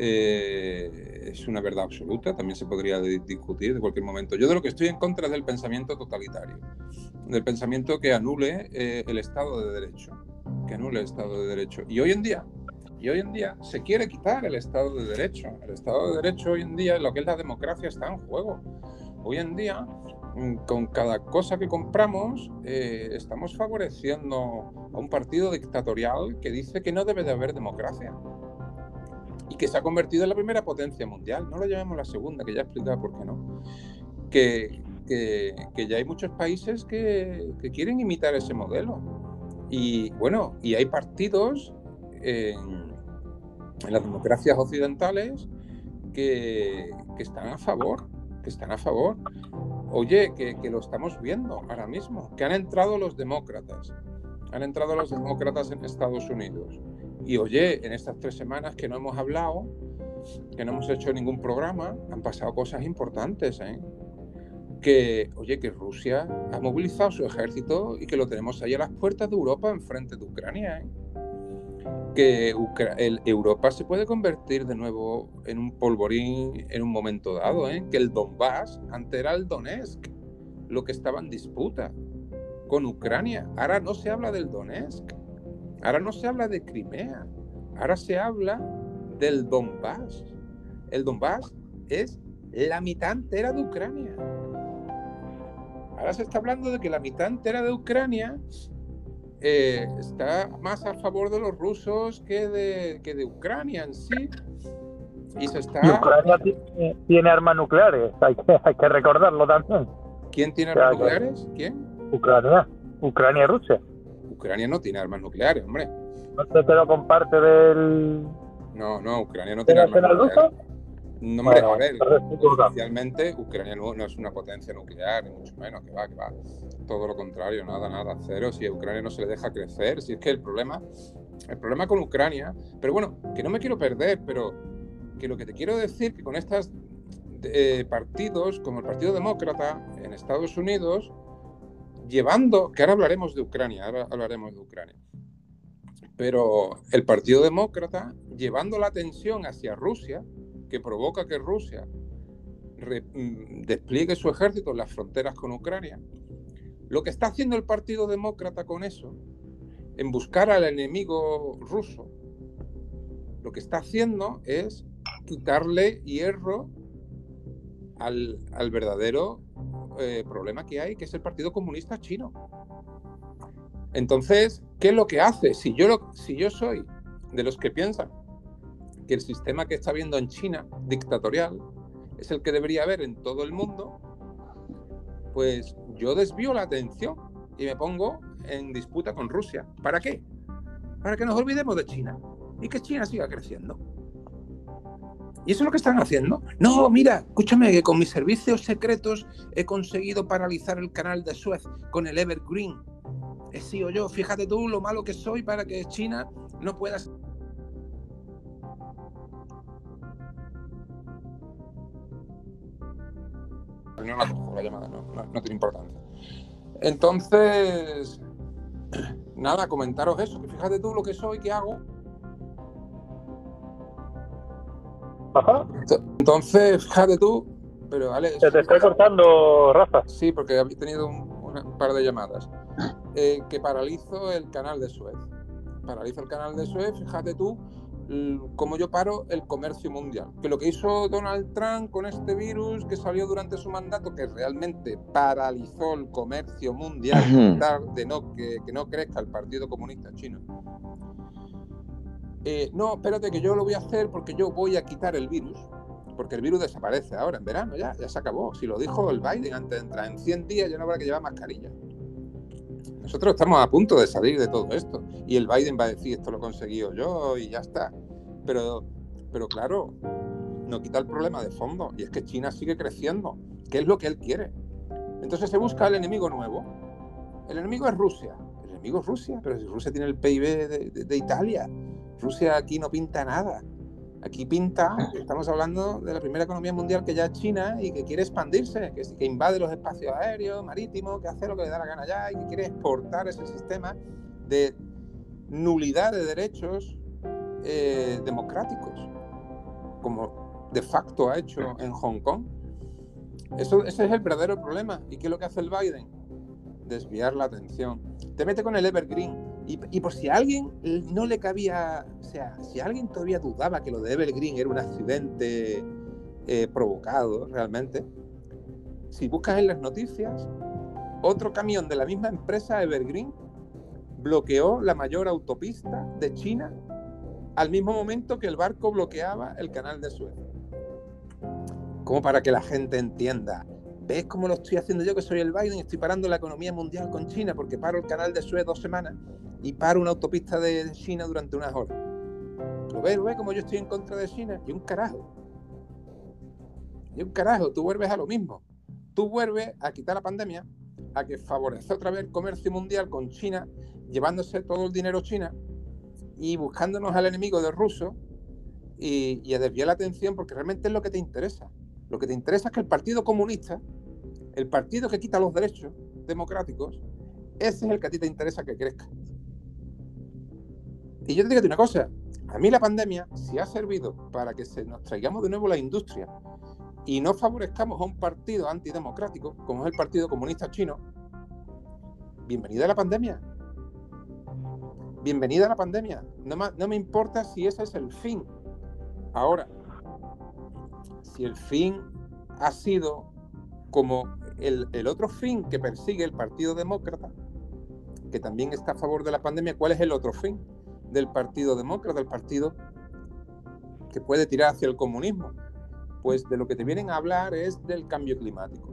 eh, es una verdad absoluta, también se podría discutir de cualquier momento. Yo de lo que estoy en contra es del pensamiento totalitario, del pensamiento que anule el Estado de Derecho, que anule el Estado de Derecho. Y hoy en día, y hoy en día se quiere quitar el Estado de Derecho. El Estado de Derecho hoy en día, lo que es la democracia, está en juego. Hoy en día mm, con cada cosa que compramos eh, estamos favoreciendo a un partido dictatorial que dice que no debe de haber democracia y que se ha convertido en la primera potencia mundial. No lo llamemos la segunda, que ya he explicado por qué no. Que, que, ya hay muchos países que, que, quieren imitar ese modelo. Y bueno, y hay partidos en, en las democracias occidentales que, que, están a favor, que están a favor. Oye, que, que, lo estamos viendo ahora mismo, que han entrado los demócratas, han entrado los demócratas en Estados Unidos. Y oye, en estas tres semanas que no hemos hablado, que no hemos hecho ningún programa, han pasado cosas importantes, ¿eh? Que, oye, que Rusia ha movilizado su ejército y que lo tenemos ahí a las puertas de Europa, enfrente de Ucrania, ¿eh? Que el Europa se puede convertir de nuevo en un polvorín en un momento dado, ¿eh? Que el Donbass, antes era el Donetsk, lo que estaba en disputa con Ucrania. Ahora no se habla del Donetsk Ahora no se habla de Crimea, ahora se habla del Donbass. El Donbass es la mitad entera de Ucrania. Ahora se está hablando de que la mitad entera de Ucrania eh, está más a favor de los rusos que de, que de Ucrania en sí. Y se está... Ucrania tiene, armas nucleares, hay que, hay que recordarlo también. ¿Quién tiene armas nucleares? ¿Quién? Ucrania. Ucrania y Rusia. Ucrania no tiene armas nucleares, hombre. ¿No se quedó con parte del...? No, no, Ucrania no tiene armas nucleares. No, hombre, a ver, oficialmente Ucrania no, es una potencia nuclear, ni mucho menos, que va, que va. Todo lo contrario, nada, nada, cero. Si a Ucrania no se le deja crecer, si es que el problema, el problema con Ucrania, pero bueno, que no me quiero perder, pero que lo que te quiero decir que con estos eh, partidos, como el Partido Demócrata en Estados Unidos, llevando, que ahora hablaremos de Ucrania, ahora hablaremos de Ucrania, pero el Partido Demócrata llevando la atención hacia Rusia, que provoca que Rusia mm, despliegue su ejército en las fronteras con Ucrania, lo que está haciendo el Partido Demócrata con eso, en buscar al enemigo ruso, lo que está haciendo es quitarle hierro al, al verdadero eh, problema que hay, que es el Partido Comunista Chino. Entonces, ¿qué es lo que hace? Si yo, lo, si yo soy de los que piensan que el sistema que está viendo en China, dictatorial, es el que debería haber en todo el mundo, pues yo desvío la atención y me pongo en disputa con Rusia. ¿Para qué? Para que nos olvidemos de China y que China siga creciendo. Y eso es lo que están haciendo. No, mira, escúchame, que con mis servicios secretos he conseguido paralizar el canal de Suez con el Evergreen. He sido yo, fíjate tú lo malo que soy para que China no pueda... No la cojo la llamada, no, no, no tiene importancia. Entonces, nada, comentaros eso, que fíjate tú lo que soy, que hago Entonces, fíjate tú, pero. Se te está cortando, Rafa. Sí, porque habéis tenido un, par de llamadas. Eh, que paralizo el canal de Suez. Paralizo el canal de Suez, fíjate tú cómo yo paro el comercio mundial. Que lo que hizo Donald Trump con este virus que salió durante su mandato, que realmente paralizó el comercio mundial, de no, que, que no crezca el Partido Comunista Chino eh, no, espérate que yo lo voy a hacer porque yo voy a quitar el virus, porque el virus desaparece ahora en verano, ya, ya se acabó. Si lo dijo el Biden antes de entrar, en 100 días ya no habrá que llevar mascarilla. Nosotros estamos a punto de salir de todo esto y el Biden va a decir esto lo he yo y ya está. Pero, pero claro, no quita el problema de fondo y es que China sigue creciendo, que es lo que él quiere. Entonces se busca el enemigo nuevo. El enemigo es Rusia. El enemigo es Rusia, pero si Rusia tiene el PIB de Italia, Rusia aquí no pinta nada. Aquí pinta, estamos hablando de la primera economía mundial que ya es China y que quiere expandirse, que, invade los espacios aéreos, marítimos, que hace lo que le da la gana ya y que quiere exportar ese sistema de nulidad de derechos eh, democráticos, como de facto ha hecho en Hong Kong. Eso, ese es el verdadero problema. ¿Y qué es lo que hace el Biden? Desviar la atención. Te mete con el Evergreen y, por si a alguien no le cabía, o sea, si alguien todavía dudaba que lo de Evergreen era un accidente eh, provocado realmente, si buscas en las noticias, otro camión de la misma empresa, Evergreen, bloqueó la mayor autopista de China al mismo momento que el barco bloqueaba el canal de Suez. Como para que la gente entienda, ¿ves cómo lo estoy haciendo yo que soy el Biden? Estoy parando la economía mundial con China porque paro el canal de Suez dos semanas y paro una autopista de China durante unas horas. ¿Lo ves? ¿Lo ves como yo estoy en contra de China? Y un carajo. Y un carajo, tú vuelves a lo mismo. Tú vuelves a quitar la pandemia, a que favorece otra vez el comercio mundial con China, llevándose todo el dinero China y buscándonos al enemigo de ruso y, y a desviar la atención porque realmente es lo que te interesa. Lo que te interesa es que el Partido Comunista, el partido que quita los derechos democráticos, ese es el que a ti te interesa que crezca. Y yo te digo una cosa, a mí la pandemia, si ha servido para que se nos traigamos de nuevo la industria y no favorezcamos a un partido antidemocrático, como es el Partido Comunista Chino, bienvenida a la pandemia. Bienvenida a la pandemia. No, no me importa si ese es el fin. Ahora, si el fin ha sido como el, el, otro fin que persigue el Partido Demócrata, que también está a favor de la pandemia, ¿cuál es el otro fin del Partido Demócrata, del partido que puede tirar hacia el comunismo? Pues de lo que te vienen a hablar es del cambio climático.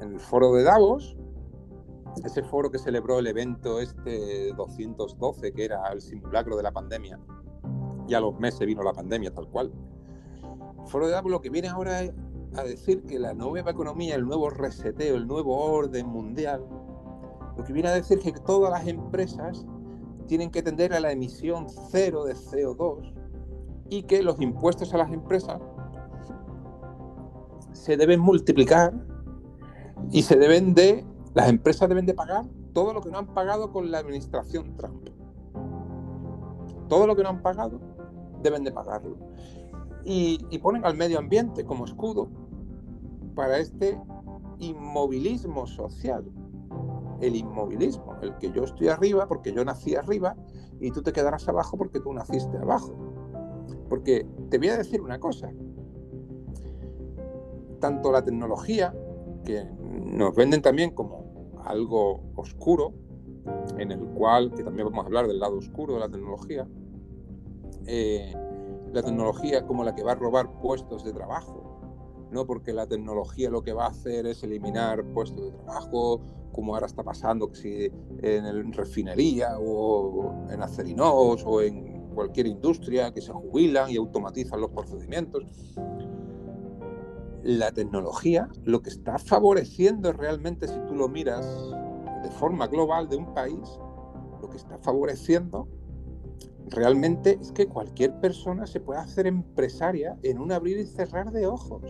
En el foro de Davos, ese foro que celebró el evento este 212, que era el simulacro de la pandemia, y a los meses vino la pandemia tal cual. Davos lo que viene ahora es a decir que la nueva economía, el nuevo reseteo, el nuevo orden mundial, lo que viene a decir que todas las empresas tienen que tender a la emisión cero de CO2 y que los impuestos a las empresas se deben multiplicar y se deben de, las empresas deben de pagar todo lo que no han pagado con la administración Trump. Todo lo que no han pagado deben de pagarlo. Y, ponen al medio ambiente como escudo para este inmovilismo social. El inmovilismo, el que yo estoy arriba porque yo nací arriba y tú te quedarás abajo porque tú naciste abajo. Porque te voy a decir una cosa. Tanto la tecnología, que nos venden también como algo oscuro, en el cual, que también vamos a hablar del lado oscuro de la tecnología, eh, la tecnología como la que va a robar puestos de trabajo, ¿no? Porque la tecnología lo que va a hacer es eliminar puestos de trabajo, como ahora está pasando, si en refinería o en acerinos o en cualquier industria que se jubilan y automatizan los procedimientos. La tecnología lo que está favoreciendo realmente, si tú lo miras de forma global de un país, lo que está favoreciendo realmente es que cualquier persona se pueda hacer empresaria en un abrir y cerrar de ojos.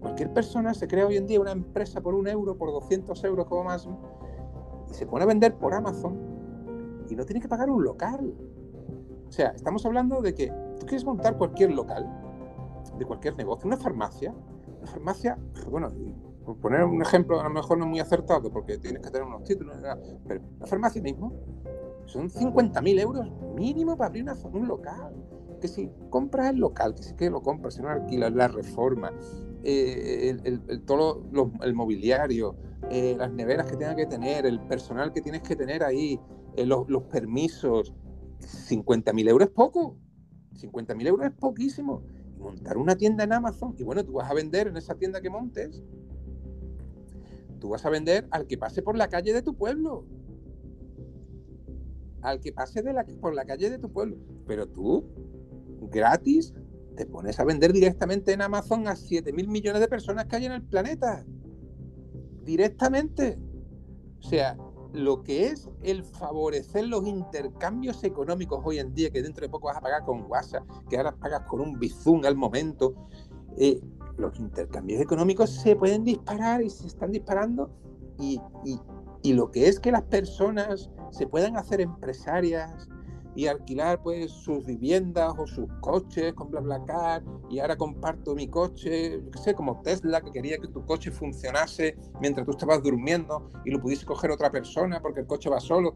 Cualquier persona se crea hoy en día una empresa por un euro, por 200 euros como más, y se pone a vender por Amazon y no tiene que pagar un local. O sea, estamos hablando de que tú quieres montar cualquier local, de cualquier negocio, una farmacia, una farmacia, bueno, por poner un ejemplo, a lo mejor no muy acertado, porque tienes que tener unos títulos, pero la farmacia mismo son 50.000 euros mínimo para abrir un local. Que si compras el local, que si que lo compras, si no alquilas la reforma, eh, el, todo el mobiliario, eh, las neveras que tengas que tener, el personal que tienes que tener ahí, eh, los, los, permisos. 50.000 euros es poco. 50.000 euros es poquísimo. montar una tienda en Amazon, y bueno, tú vas a vender en esa tienda que montes, tú vas a vender al que pase por la calle de tu pueblo. Al que pase de la, por la calle de tu pueblo. Pero tú, gratis, te pones a vender directamente en Amazon a 7 mil millones de personas que hay en el planeta. Directamente. O sea, lo que es el favorecer los intercambios económicos hoy en día, que dentro de poco vas a pagar con WhatsApp, que ahora pagas con un Bizum al momento, eh, los intercambios económicos se pueden disparar y se están disparando y, y, y lo que es que las personas se puedan hacer empresarias, y alquilar pues sus viviendas o sus coches con BlaBlaCar y ahora comparto mi coche, qué sé, como Tesla que quería que tu coche funcionase mientras tú estabas durmiendo y lo pudiese coger otra persona porque el coche va solo.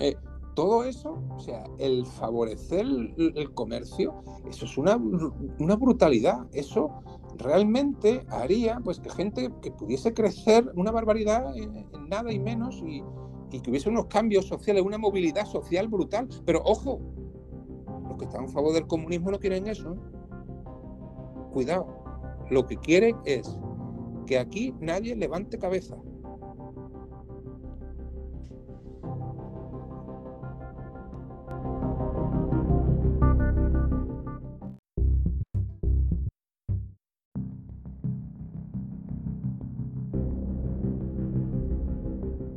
Eh, todo eso, o sea, el favorecer el, comercio, eso es una, una brutalidad. Eso realmente haría pues que gente que pudiese crecer una barbaridad en, nada y menos y, y, que hubiese unos cambios sociales, una movilidad social brutal. Pero ojo, los que están a favor del comunismo no quieren eso. ¿eh? Cuidado, lo que quieren es que aquí nadie levante cabeza.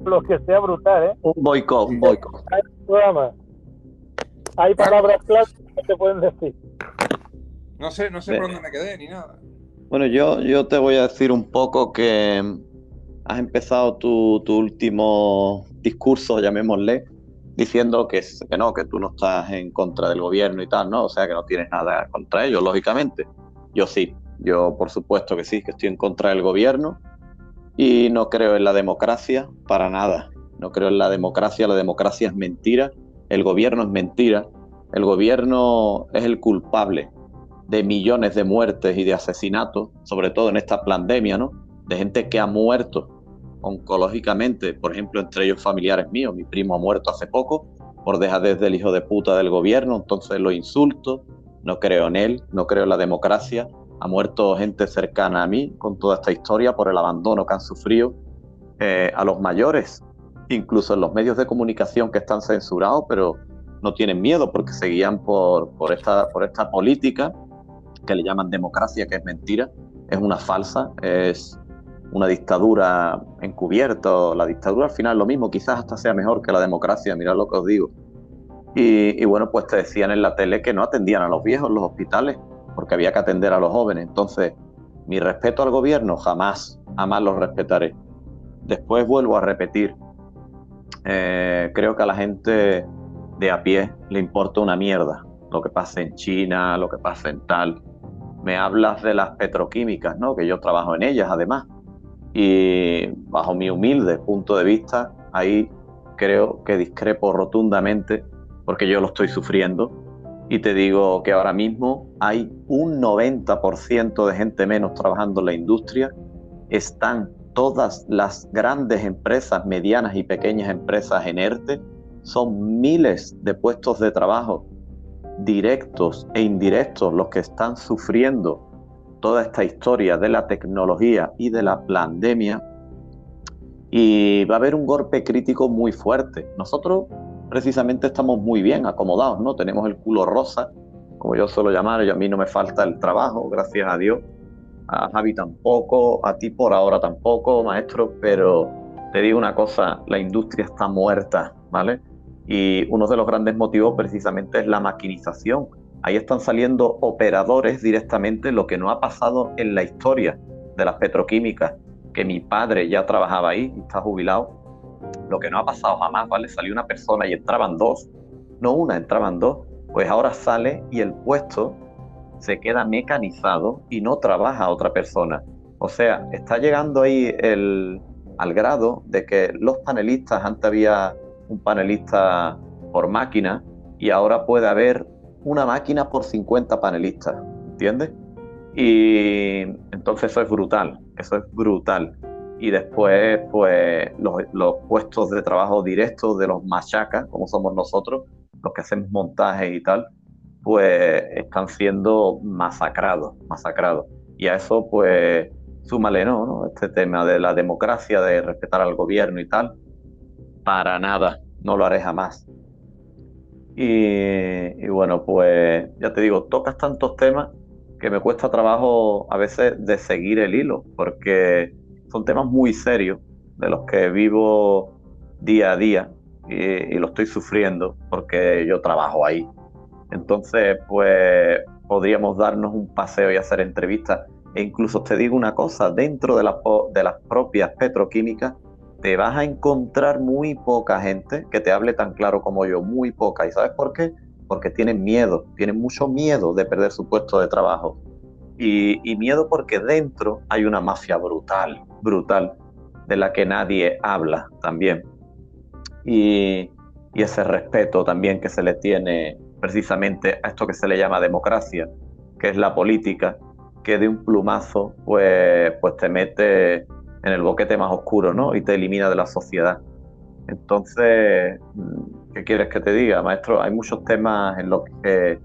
Lo que sea brutal, ¿eh? Un boicot, un boicot. Hay palabras claras que te pueden decir. No sé, no sé por dónde me quedé ni nada. Bueno, yo, yo te voy a decir un poco que has empezado tu, último discurso, llamémosle, diciendo que, que no, que tú no estás en contra del gobierno y tal, ¿no? O sea, que no tienes nada contra ellos, lógicamente. Yo sí, yo por supuesto que sí, que estoy en contra del gobierno y no creo en la democracia para nada. No creo en la democracia, la democracia es mentira, el gobierno es mentira, el gobierno es el culpable de millones de muertes y de asesinatos, sobre todo en esta pandemia, ¿no? De gente que ha muerto oncológicamente, por ejemplo, entre ellos familiares míos. Mi primo ha muerto hace poco por dejadez del hijo de puta del gobierno, entonces lo insulto, no creo en él, no creo en la democracia, ha muerto gente cercana a mí con toda esta historia por el abandono que han sufrido eh, a los mayores, incluso en los medios de comunicación que están censurados, pero no tienen miedo porque seguían por, por, esta, por esta política que le llaman democracia, que es mentira, es una falsa, es una dictadura encubierta. La dictadura al final es lo mismo, quizás hasta sea mejor que la democracia, mirad lo que os digo. Y, y bueno, pues te decían en la tele que no atendían a los viejos los hospitales, porque había que atender a los jóvenes. Entonces, mi respeto al gobierno jamás, jamás lo respetaré. Después vuelvo a repetir, eh, creo que a la gente de a pie le importa una mierda lo que pasa en China, lo que pasa en tal. Me hablas de las petroquímicas, ¿no? Que yo trabajo en ellas además. Y bajo mi humilde punto de vista, ahí creo que discrepo rotundamente porque yo lo estoy sufriendo y te digo que ahora mismo hay un 90% de gente menos trabajando en la industria. Están todas las grandes empresas, medianas y pequeñas empresas en ERTE. Son miles de puestos de trabajo directos e indirectos los que están sufriendo toda esta historia de la tecnología y de la pandemia. Y va a haber un golpe crítico muy fuerte. Nosotros precisamente estamos muy bien acomodados, ¿no? Tenemos el culo rosa, como yo suelo llamar, y a mí no me falta el trabajo, gracias a Dios. A Javi tampoco, a ti por ahora tampoco, maestro, pero te digo una cosa, la industria está muerta, ¿vale? Y uno de los grandes motivos precisamente es la maquinización. Ahí están saliendo operadores directamente, lo que no ha pasado en la historia de las petroquímicas, que mi padre ya trabajaba ahí, está jubilado, lo que no ha pasado jamás, ¿vale? Salió una persona y entraban dos, no una, entraban dos, pues ahora sale y el puesto se queda mecanizado y no trabaja otra persona. O sea, está llegando ahí el, al grado de que los panelistas, antes había un panelista por máquina y ahora puede haber una máquina por 50 panelistas, ¿entiendes? Y entonces eso es brutal, eso es brutal y después pues los, puestos de trabajo directos de los machacas, como somos nosotros, los que hacemos montajes y tal, pues están siendo masacrados, masacrados. Y a eso pues súmale, ¿no? ¿no? Este tema de la democracia, de respetar al gobierno y tal, para nada, no lo haré jamás. Y, y bueno, pues ya te digo, tocas tantos temas que me cuesta trabajo a veces de seguir el hilo, porque son temas muy serios de los que vivo día a día y, lo estoy sufriendo porque yo trabajo ahí. Entonces, pues podríamos darnos un paseo y hacer entrevistas. E incluso te digo una cosa, dentro de, de las propias petroquímicas te vas a encontrar muy poca gente que te hable tan claro como yo, muy poca. ¿Y sabes por qué? Porque tienen miedo, tienen mucho miedo de perder su puesto de trabajo. Y, miedo porque dentro hay una mafia brutal, brutal, de la que nadie habla también. Y, ese respeto también que se le tiene precisamente a esto que se le llama democracia, que es la política, que de un plumazo pues, pues te mete en el boquete más oscuro, ¿no? Y te elimina de la sociedad. Entonces, ¿qué quieres que te diga, maestro? Hay muchos temas en los que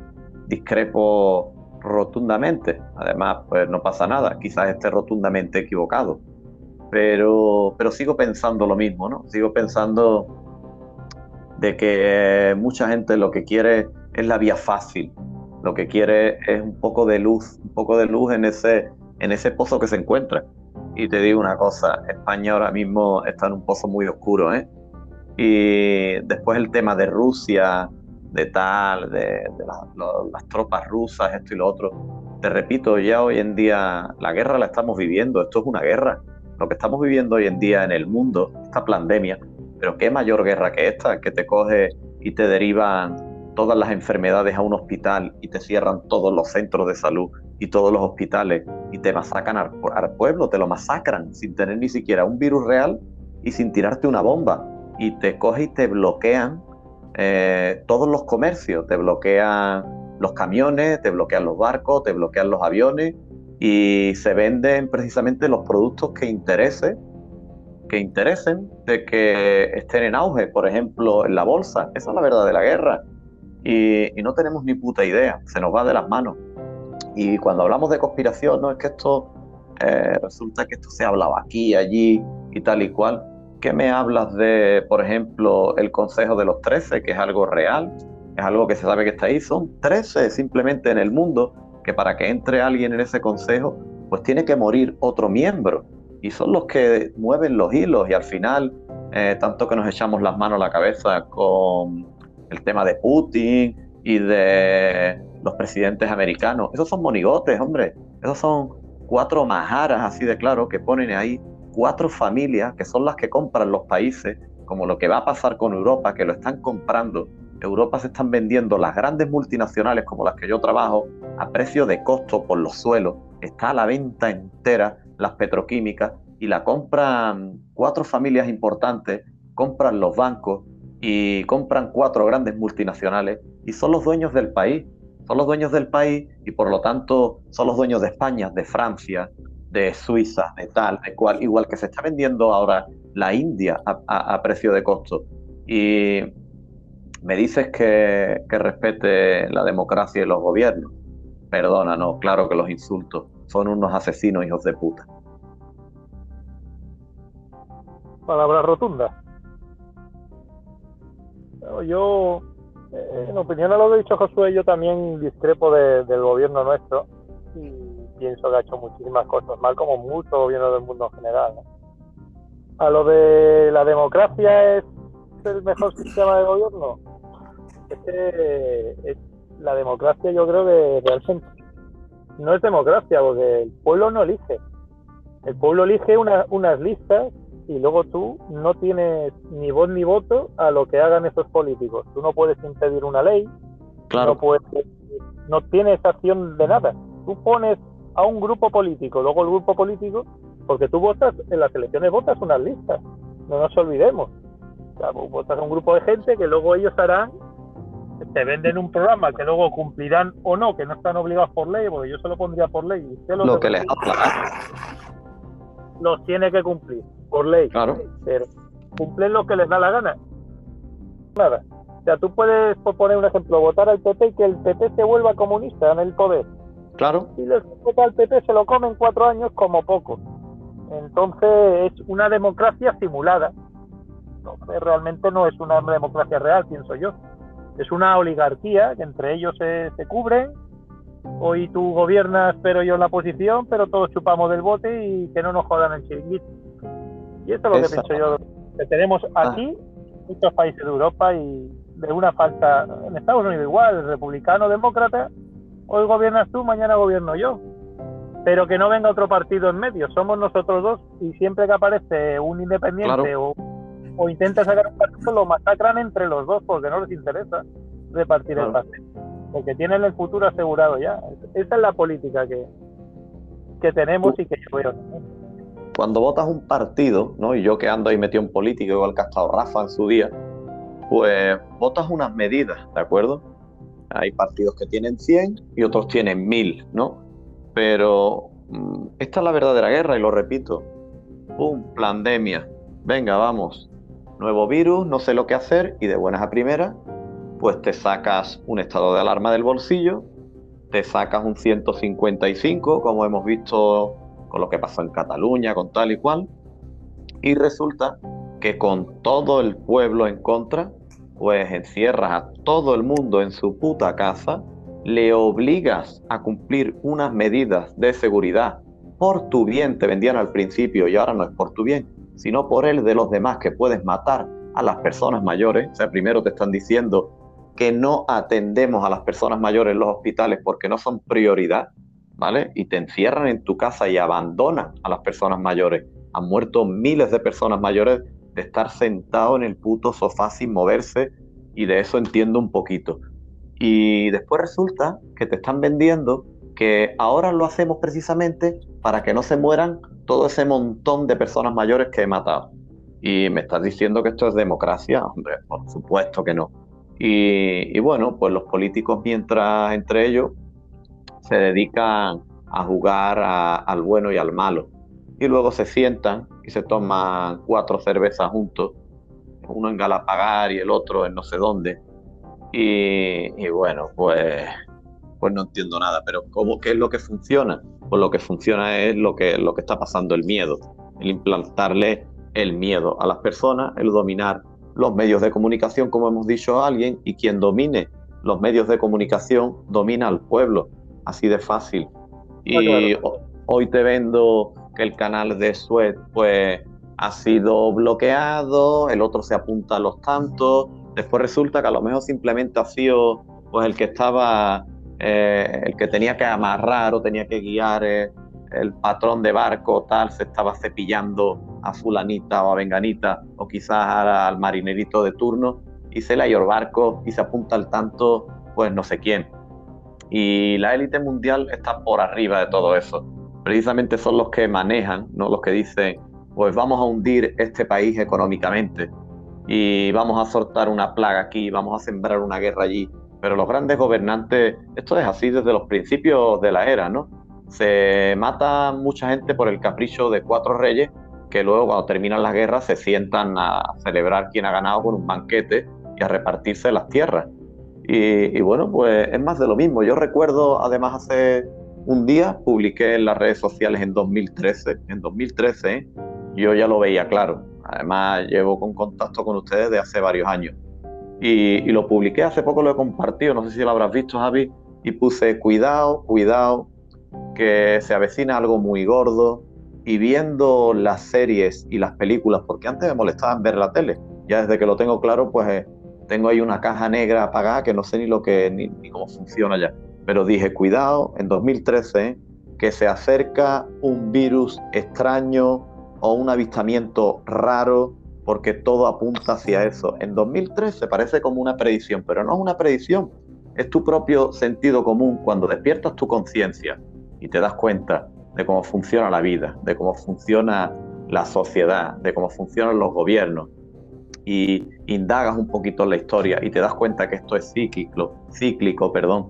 discrepo rotundamente. Además, pues no pasa nada. Quizás esté rotundamente equivocado. Pero, pero sigo pensando lo mismo, ¿no? Sigo pensando de que mucha gente lo que quiere es la vía fácil, lo que quiere es un poco de luz, un poco de luz en ese, en ese pozo que se encuentra. Y te digo una cosa, España ahora mismo está en un pozo muy oscuro, ¿eh? Y después el tema de Rusia, de tal, de, las tropas rusas, esto y lo otro. Te repito, ya hoy en día la guerra la estamos viviendo, esto es una guerra. Lo que estamos viviendo hoy en día en el mundo, esta pandemia, pero qué mayor guerra que esta, que te coge y te derivan todas las enfermedades a un hospital y te cierran todos los centros de salud y todos los hospitales y te masacran al, pueblo, te lo masacran sin tener ni siquiera un virus real y sin tirarte una bomba. Y te coge y te bloquean eh, todos los comercios, te bloquean los camiones, te bloquean los barcos, te bloquean los aviones y se venden precisamente los productos que interesen que interesen, de que estén en auge, por ejemplo, en la bolsa. Esa es la verdad de la guerra. Y, no tenemos ni puta idea, se nos va de las manos. Y cuando hablamos de conspiración, no es que esto eh, resulta que esto se ha hablado aquí, allí y tal y cual. ¿Qué me hablas de, por ejemplo, el Consejo de los Trece, que es algo real? Es algo que se sabe que está ahí. Son 13 simplemente en el mundo que para que entre alguien en ese consejo, pues tiene que morir otro miembro y son los que mueven los hilos y al final, eh, tanto que nos echamos las manos a la cabeza con el tema de Putin y de los presidentes americanos, esos son monigotes, hombre, esos son cuatro majaras así de claro que ponen ahí cuatro familias que son las que compran los países, como lo que va a pasar con Europa, que lo están comprando. Europa se están vendiendo las grandes multinacionales como las que yo trabajo a precio de costo por los suelos. Está a la venta entera las petroquímicas y la compran cuatro familias importantes, compran los bancos y compran cuatro grandes multinacionales y son los dueños del país. Son los dueños del país y por lo tanto son los dueños de España, de Francia, de Suiza, de tal, de cual, igual que se está vendiendo ahora la India a, precio de costo. Y me dices que, que respete la democracia y los gobiernos. Perdona, no, claro que los insultos son unos asesinos hijos de puta. Palabras rotundas. Yo, eh, en opinión a lo que ha dicho Josué, yo también discrepo del gobierno nuestro pienso que ha hecho muchísimas cosas mal, como muchos gobiernos del mundo en general. A lo de la democracia es el mejor sistema de gobierno. Es que la democracia yo creo que realmente no es democracia, porque el pueblo no elige. El pueblo elige unas listas y luego tú no tienes ni voz ni voto a lo que hagan esos políticos. Tú no puedes impedir una ley, claro. no, puedes, no tienes acción de nada. Tú pones a un grupo político, luego el grupo político, porque tú votas, en las elecciones votas unas listas, no nos olvidemos. O votas a un grupo de gente que luego ellos harán te venden un programa que luego cumplirán o no, que no están obligados por ley, porque yo se lo pondría por ley. lo, que les Los tiene que cumplir, por ley. Claro. Pero cumplen lo que les da la gana. Nada. O sea, tú puedes, por poner un ejemplo, votar al PP y que el PP se vuelva comunista en el poder. Claro. Si les vota al PP se lo comen cuatro años como poco. Entonces es una democracia simulada. Entonces realmente no es una democracia real, pienso yo es una oligarquía que entre ellos se, se cubren. Hoy tú gobiernas, pero yo en la posición, pero todos chupamos del bote y que no nos jodan el chiringuito. Y esto es lo que pienso yo, que tenemos ah. aquí, muchos países de Europa y de una falta, en Estados Unidos igual, republicano, demócrata, hoy gobiernas tú, mañana gobierno yo. Pero que no venga otro partido en medio, somos nosotros dos y siempre que aparece un independiente o o intenta sacar un partido, lo masacran entre los dos porque no les interesa repartir el pastel. Porque tienen el futuro asegurado ya. Esa es la política que, que tenemos y que yo veo. Cuando votas un partido, ¿no? y yo que ando ahí metido en política, igual que ha estado Rafa en su día, pues votas unas medidas, ¿de acuerdo? Hay partidos que tienen 100 y otros tienen 1000, ¿no? Pero mm, esta es la verdadera guerra y lo repito. ¡Pum! Pandemia. Venga, vamos. Nuevo virus, no sé lo que hacer y de buenas a primeras, pues te sacas un estado de alarma del bolsillo, te sacas un 155, como hemos visto con lo que pasó en Cataluña, con tal y cual, y resulta que con todo el pueblo en contra, pues encierras a todo el mundo en su puta casa, le obligas a cumplir unas medidas de seguridad por tu bien, te vendían al principio y ahora no es por tu bien, sino por el de los demás que puedes matar a las personas mayores. O sea, primero te están diciendo que no atendemos a las personas mayores en los hospitales porque no son prioridad, ¿vale? Y te encierran en tu casa y abandonan a las personas mayores. Han muerto miles de personas mayores de estar sentado en el puto sofá sin moverse y de eso entiendo un poquito. Y después resulta que te están vendiendo que ahora lo hacemos precisamente para que no se mueran todo ese montón de personas mayores que he matado. Y me estás diciendo que esto es democracia, hombre, por supuesto que no. Y, bueno, pues los políticos mientras entre ellos se dedican a jugar al bueno y al malo. Y luego se sientan y se toman cuatro cervezas juntos, uno en Galapagar y el otro en no sé dónde. Y, bueno, pues, pues no entiendo nada, pero ¿cómo, ¿qué es lo que funciona? Pues lo que funciona es lo que, lo que está pasando, el miedo, el implantarle el miedo a las personas, el dominar los medios de comunicación, como hemos dicho a alguien, y quien domine los medios de comunicación domina al pueblo, así de fácil. Y hoy te vendo que el canal de Suez pues ha sido bloqueado, el otro se apunta a los tantos, después resulta que a lo mejor simplemente ha sido pues el que estaba, eh, el que tenía que amarrar o tenía que guiar eh, el patrón de barco tal, se estaba cepillando a fulanita o a venganita o quizás al marinerito de turno y se le el barco y se apunta al tanto pues no sé quién. Y la élite mundial está por arriba de todo eso precisamente son los que manejan, ¿no? los que dicen, pues vamos a hundir este país económicamente y vamos a soltar una plaga aquí, vamos a sembrar una guerra allí. Pero los grandes gobernantes, esto es así desde los principios de la era, ¿no? Se mata mucha gente por el capricho de cuatro reyes que luego cuando terminan las guerras se sientan a celebrar quién ha ganado con un banquete y a repartirse las tierras. Y, y bueno, pues es más de lo mismo. Yo recuerdo además hace un día publiqué en las redes sociales en 2013, en 2013 ¿eh? yo ya lo veía claro, además llevo con contacto con ustedes de hace varios años. Y, lo publiqué hace poco, lo he compartido, no sé si lo habrás visto Javi, y puse cuidado, cuidado, que se avecina algo muy gordo y viendo las series y las películas, porque antes me molestaban ver la tele, ya desde que lo tengo claro, pues eh, tengo ahí una caja negra apagada que no sé ni lo que ni cómo funciona ya pero dije, cuidado, en 2013, que se acerca un virus extraño o un avistamiento raro, porque todo apunta hacia eso. En 2013 parece como una predicción, pero no es una predicción, es tu propio sentido común cuando despiertas tu conciencia y te das cuenta de cómo funciona la vida, de cómo funciona la sociedad, de cómo funcionan los gobiernos y indagas un poquito en la historia y te das cuenta que esto es cíclico, cíclico, perdón,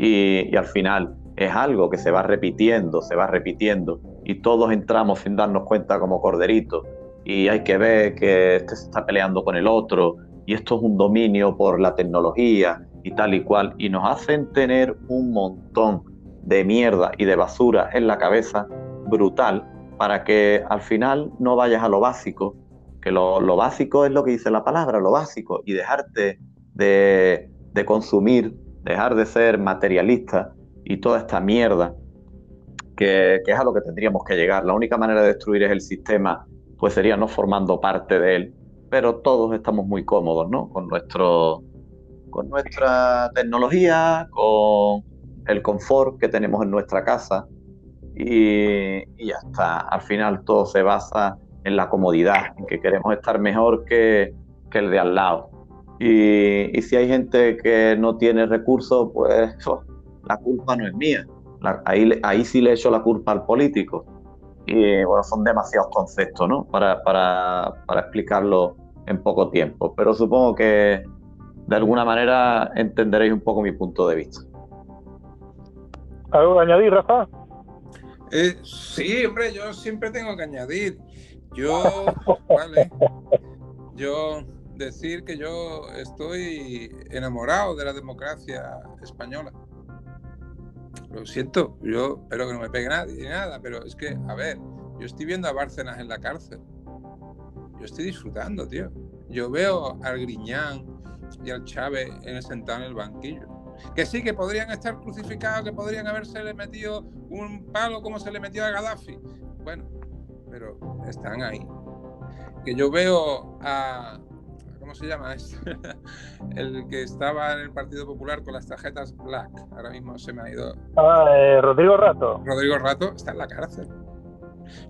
y, al final es algo que se va repitiendo, se va repitiendo y todos entramos sin darnos cuenta como corderitos y hay que ver que este se está peleando con el otro y esto es un dominio por la tecnología y tal y cual y nos hacen tener un montón de mierda y de basura en la cabeza brutal para que al final no vayas a lo básico, que lo, básico es lo que dice la palabra, lo básico, y dejarte de, de consumir dejar de ser materialista y toda esta mierda que, es a lo que tendríamos que llegar. La única manera de destruir es el sistema, pues sería no formando parte de él. Pero todos estamos muy cómodos, ¿no? Con nuestro, con nuestra tecnología, con el confort que tenemos en nuestra casa y, y ya está. Al final todo se basa en la comodidad, en que queremos estar mejor que, que el de al lado. Y, si hay gente que no tiene recursos, pues la culpa no es mía. ahí, ahí sí le echo la culpa al político. Y bueno, son demasiados conceptos, ¿no? Para, para, para explicarlo en poco tiempo. Pero supongo que de alguna manera entenderéis un poco mi punto de vista. ¿Algo que añadir, Rafa? Eh, sí, hombre, yo siempre tengo que añadir. Yo, vale, yo decir que yo estoy enamorado de la democracia española. Lo siento, yo espero que no me pegue nadie nada, pero es que, a ver, yo estoy viendo a Bárcenas en la cárcel. Yo estoy disfrutando, tío. Yo veo al Griñán y al Chávez en sentado en el banquillo. Que sí, que podrían estar crucificados, que podrían haberse metido un palo como se le metió a Gaddafi. Bueno, pero están ahí. Que yo veo a, ¿cómo se llama? el que estaba en el Partido Popular con las tarjetas black. Ahora mismo se me ha ido. Ah, eh, Rodrigo Rato. Rodrigo Rato está en la cárcel.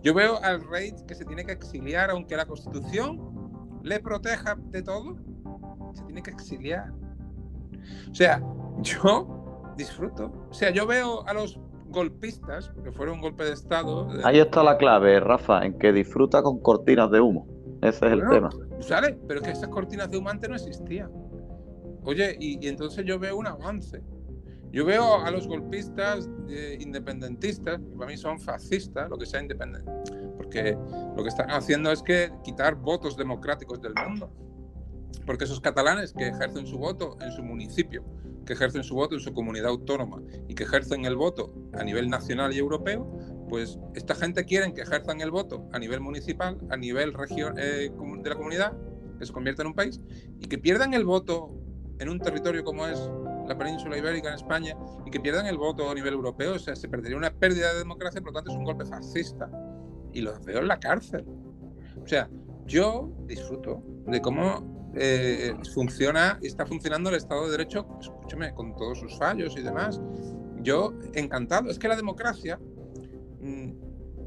Yo veo al rey que se tiene que exiliar, aunque la Constitución le proteja de todo, se tiene que exiliar. O sea, yo disfruto. O sea, yo veo a los golpistas, porque fueron un golpe de Estado. Ahí está la clave, Rafa, en que disfruta con cortinas de humo. Ese es el tema. ¿Sale? Pero es que esas cortinas de humo antes no existían. Oye, y, entonces yo veo un avance. Yo veo a los golpistas eh, independentistas, que para mí son fascistas, lo que sea independiente, porque lo que están haciendo es que quitar votos democráticos del mundo. Porque esos catalanes que ejercen su voto en su municipio, que ejercen su voto en su comunidad autónoma y que ejercen el voto a nivel nacional y europeo, pues esta gente quiere que ejerzan el voto a nivel municipal, a nivel eh, de la comunidad, que se convierta en un país, y que pierdan el voto en un territorio como es la península ibérica en España, y que pierdan el voto a nivel europeo, o sea, se perdería una pérdida de democracia, por lo tanto es un golpe fascista. Y los veo en la cárcel. O sea, yo disfruto de cómo eh, funciona y está funcionando el Estado de Derecho, escúcheme, con todos sus fallos y demás. Yo encantado. Es que la democracia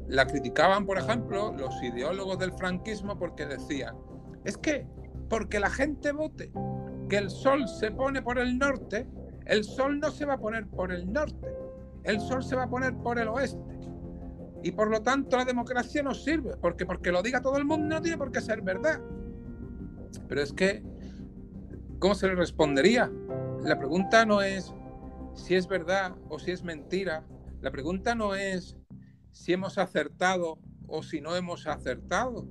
la criticaban, por ejemplo, los ideólogos del franquismo porque decían, es que porque la gente vote que el sol se pone por el norte, el sol no se va a poner por el norte, el sol se va a poner por el oeste. Y por lo tanto la democracia no sirve, porque porque lo diga todo el mundo no tiene por qué ser verdad. Pero es que, ¿cómo se le respondería? La pregunta no es si es verdad o si es mentira. La pregunta no es si hemos acertado o si no hemos acertado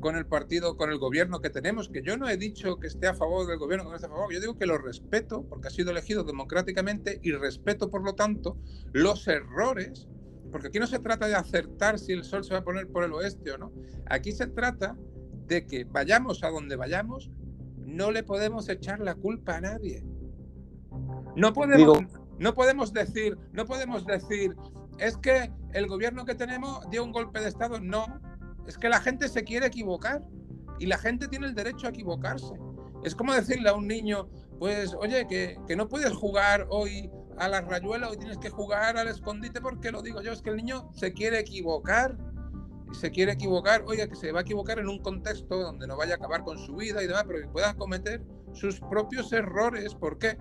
con el partido, con el gobierno que tenemos, que yo no he dicho que esté a favor del gobierno, que no esté a favor, yo digo que lo respeto porque ha sido elegido democráticamente y respeto, por lo tanto, los errores, porque aquí no se trata de acertar si el sol se va a poner por el oeste o no, aquí se trata de que vayamos a donde vayamos, no le podemos echar la culpa a nadie. No podemos, no podemos decir, no podemos decir, es que el gobierno que tenemos dio un golpe de Estado. No, es que la gente se quiere equivocar y la gente tiene el derecho a equivocarse. Es como decirle a un niño, pues, oye, que, no puedes jugar hoy a la rayuela, hoy tienes que jugar al escondite porque lo digo yo, es que el niño se quiere equivocar se quiere equivocar, oiga, que se va a equivocar en un contexto donde no vaya a acabar con su vida y demás, pero que pueda cometer sus propios errores. ¿Por qué?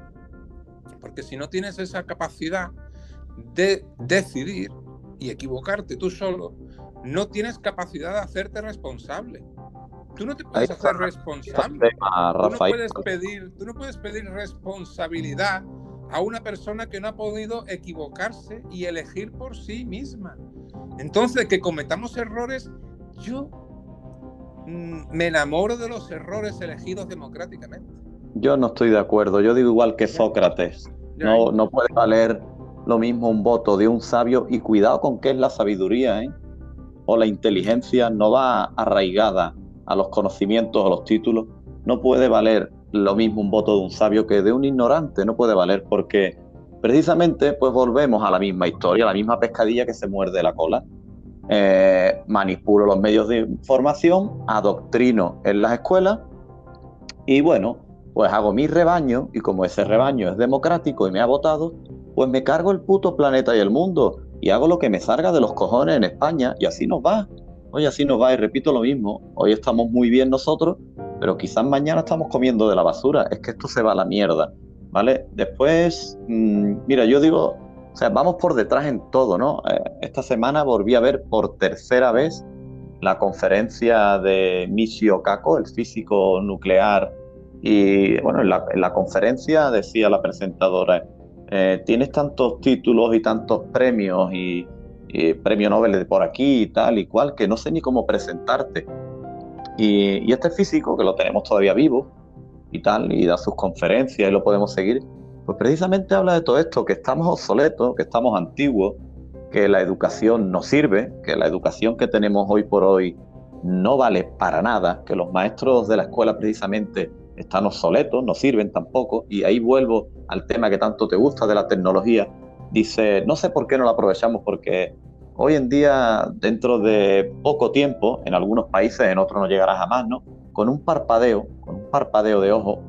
Porque si no tienes esa capacidad de decidir y equivocarte tú solo, no tienes capacidad de hacerte responsable. Tú no te puedes hacer responsable. Tú no puedes pedir, tú no puedes pedir responsabilidad a una persona que no ha podido equivocarse y elegir por sí misma. Entonces, que cometamos errores, yo mm, me enamoro de los errores elegidos democráticamente. Yo no estoy de acuerdo. Yo digo igual que Sócrates. No, no puede valer lo mismo un voto de un sabio y cuidado con qué es la sabiduría, ¿eh? O la inteligencia no va arraigada a los conocimientos o los títulos. No puede valer lo mismo un voto de un sabio que de un ignorante. No puede valer porque precisamente pues volvemos a la misma historia, a la misma pescadilla que se muerde la cola. Eh, manipulo los medios de información, adoctrino en las escuelas y bueno, pues hago mi rebaño y como ese rebaño es democrático y me ha votado, pues me cargo el puto planeta y el mundo y hago lo que me salga de los cojones en España y así nos va. Hoy así nos va y repito lo mismo, hoy estamos muy bien nosotros, pero quizás mañana estamos comiendo de la basura, es que esto se va a la mierda. ¿vale? Después, mm, mira, yo digo, o sea, vamos por detrás en todo, ¿no? Eh, esta semana volví a ver por tercera vez la conferencia de Michio Kaku, el físico nuclear, y bueno, en la, conferencia decía la presentadora, eh, tienes tantos títulos y tantos premios y, premio Nobel por aquí y tal y cual, que no sé ni cómo presentarte. Y, y este físico, que lo tenemos todavía vivo y tal, y da sus conferencias y lo podemos seguir, pues precisamente habla de todo esto, que estamos obsoletos, que estamos antiguos, que la educación no sirve, que la educación que tenemos hoy por hoy no vale para nada, que los maestros de la escuela precisamente están obsoletos, no sirven tampoco, y ahí vuelvo al tema que tanto te gusta de la tecnología. Dice, no sé por qué no la aprovechamos, porque hoy en día, dentro de poco tiempo, en algunos países, en otros no llegará jamás, ¿no? Con un parpadeo, con un parpadeo de ojo,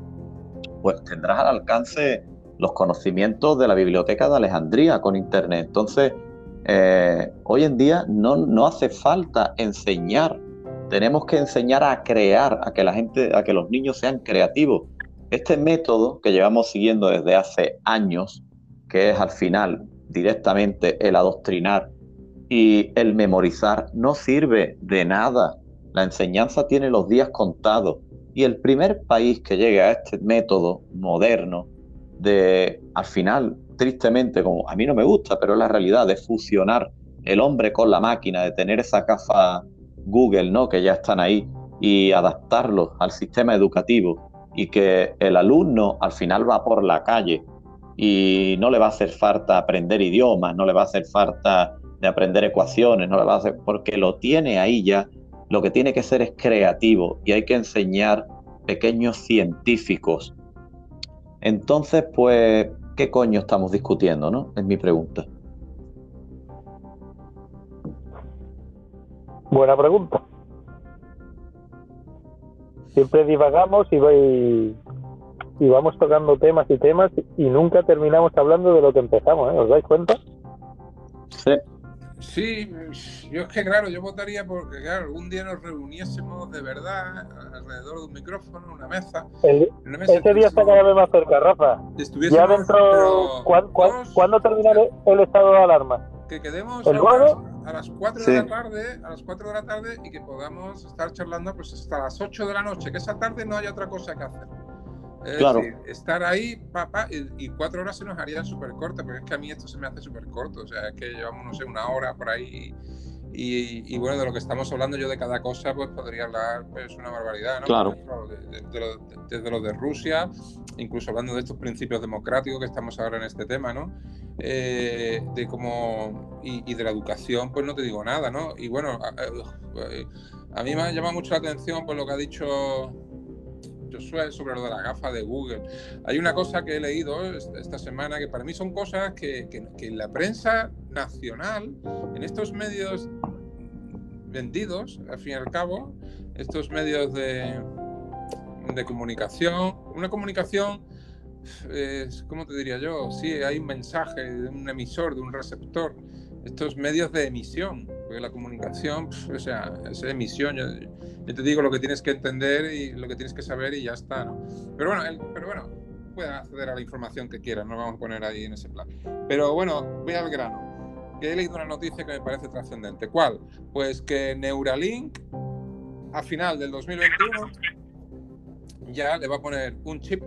pues tendrás al alcance los conocimientos de la biblioteca de Alejandría con Internet. Entonces, eh, hoy en día no, no hace falta enseñar, tenemos que enseñar a crear, a que la gente, a que los niños sean creativos. Este método que llevamos siguiendo desde hace años, que es al final directamente el adoctrinar y el memorizar, no sirve de nada. La enseñanza tiene los días contados. Y el primer país que llegue a este método moderno de, al final, tristemente, como a mí no me gusta, pero es la realidad, de fusionar el hombre con la máquina, de tener esa gafa Google, ¿no? Que ya están ahí, y adaptarlos al sistema educativo y que el alumno al final va por la calle y no le va a hacer falta aprender idiomas, no le va a hacer falta de aprender ecuaciones, no le va a hacer, porque lo tiene ahí ya, lo que tiene que ser es creativo y hay que enseñar pequeños científicos entonces, pues, ¿qué coño estamos discutiendo, no? Es mi pregunta. Buena pregunta. Siempre divagamos y, voy, y vamos tocando temas y temas y nunca terminamos hablando de lo que empezamos, ¿eh? ¿Os dais cuenta? Sí. Sí, yo es que claro, yo votaría porque claro, algún día nos reuniésemos de verdad alrededor de un micrófono, una mesa. ese día está cada vez más cerca, Rafa. Ya dentro, ¿cuándo, termina el estado de alarma? Que quedemos a las, a las 4 de la tarde, a las 4 de la tarde y que podamos estar charlando pues hasta las 8 de la noche, que esa tarde no haya otra cosa que hacer claro. estar ahí, papá, y, cuatro horas se nos haría súper corta, porque es que a mí esto se me hace súper corto. O sea, es que llevamos, no sé, una hora por ahí. Y, bueno, de lo que estamos hablando yo de cada cosa, pues podría hablar pues una barbaridad, ¿no? Claro. Desde lo de, Rusia, incluso hablando de estos principios democráticos que estamos ahora en este tema, ¿no? Eh, de cómo. Y, de la educación, pues no te digo nada, ¿no? Y bueno, a, a, a mí me ha llamado mucho la atención por lo que ha dicho sobre lo de la gafa de Google. Hay una cosa que he leído esta semana que para mí son cosas que, que, en la prensa nacional, en estos medios vendidos, al fin y al cabo, estos medios de, de comunicación, una comunicación, ¿cómo te diría yo? Sí, hay un mensaje de un emisor, de un receptor, estos medios de emisión, porque la comunicación, o sea, es emisión. Yo, te digo lo que tienes que entender y lo que tienes que saber y ya está, ¿no? Pero bueno, pero bueno, pueden acceder a la información que quieran, no vamos a poner ahí en ese plan. Pero bueno, voy al grano. Que he leído una noticia que me parece trascendente. ¿Cuál? Pues que Neuralink, a final del 2021, ya le va a poner un chip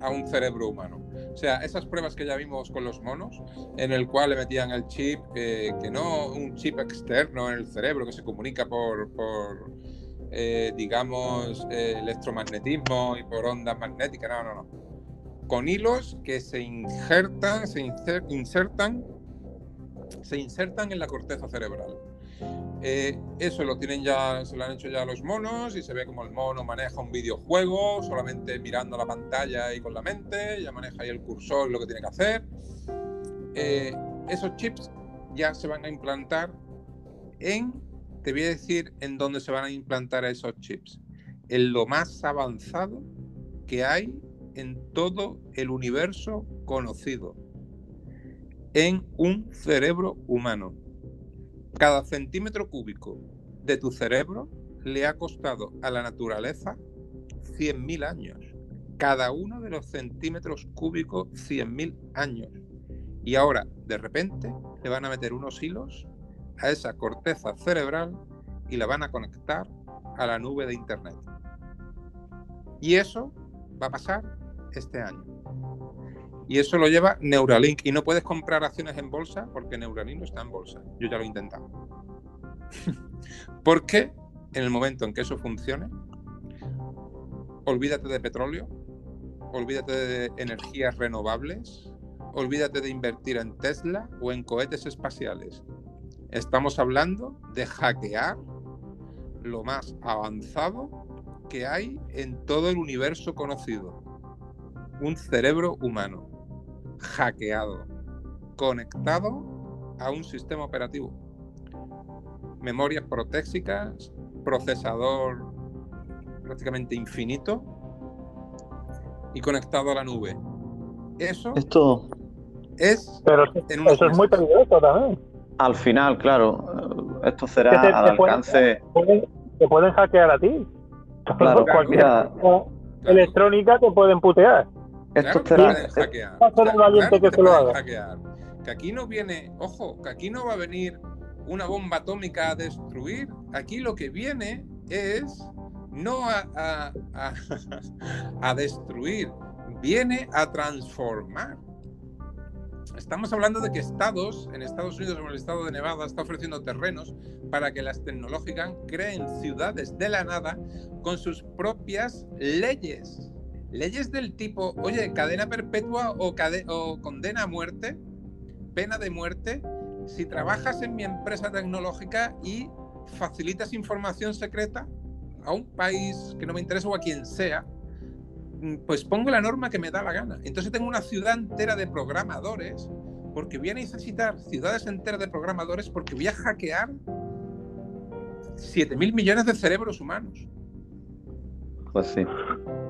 a un cerebro humano. O sea, esas pruebas que ya vimos con los monos, en el cual le metían el chip, eh, que no un chip externo en el cerebro que se comunica por, eh, digamos, eh, electromagnetismo y por ondas magnéticas, no, no, no. Con hilos que se injertan, se insertan, se insertan en la corteza cerebral. Eh, eso lo tienen ya, se lo han hecho ya los monos y se ve como el mono maneja un videojuego solamente mirando la pantalla y con la mente, ya maneja ahí el cursor lo que tiene que hacer. Eh, esos chips ya se van a implantar en, te voy a decir en dónde se van a implantar esos chips, en lo más avanzado que hay en todo el universo conocido, en un cerebro humano. Cada centímetro cúbico de tu cerebro le ha costado a la naturaleza 100.000 años. Cada uno de los centímetros cúbicos, 100.000 años. Y ahora, de repente, le van a meter unos hilos a esa corteza cerebral y la van a conectar a la nube de Internet. Y eso va a pasar este año. Y eso lo lleva Neuralink. Y no puedes comprar acciones en bolsa porque Neuralink no está en bolsa. Yo ya lo he intentado. porque en el momento en que eso funcione, olvídate de petróleo, olvídate de energías renovables, olvídate de invertir en Tesla o en cohetes espaciales. Estamos hablando de hackear lo más avanzado que hay en todo el universo conocido. Un cerebro humano, hackeado, conectado a un sistema operativo. Memorias protéxicas, procesador prácticamente infinito y conectado a la nube. Eso Esto es... Pero en eso es muy peligroso también. al final, claro, esto será te- al te alcance. pueden- Te pueden hackear a ti. Claro, Cualquier cosa electrónica te pueden putear. Esto Claro que será. hackear. Va a ser un valiente Claro que se lo haga. hackear. Que aquí no viene, ojo, que aquí no va a venir una bomba atómica a destruir. Aquí lo que viene es no a, a- a- a destruir, viene a transformar. Estamos hablando de que estados, en Estados Unidos como el estado de Nevada, está ofreciendo terrenos para que las tecnológicas creen ciudades de la nada con sus propias leyes. Leyes del tipo, oye, cadena perpetua o, cade- o condena a muerte, pena de muerte, si trabajas en mi empresa tecnológica y facilitas información secreta a un país que no me interesa o a quien sea, mm, pues pongo la norma que me da la gana. Entonces tengo una ciudad entera de programadores, porque voy a necesitar ciudades enteras de programadores porque voy a hackear 7 mil millones de cerebros humanos. Pues sí.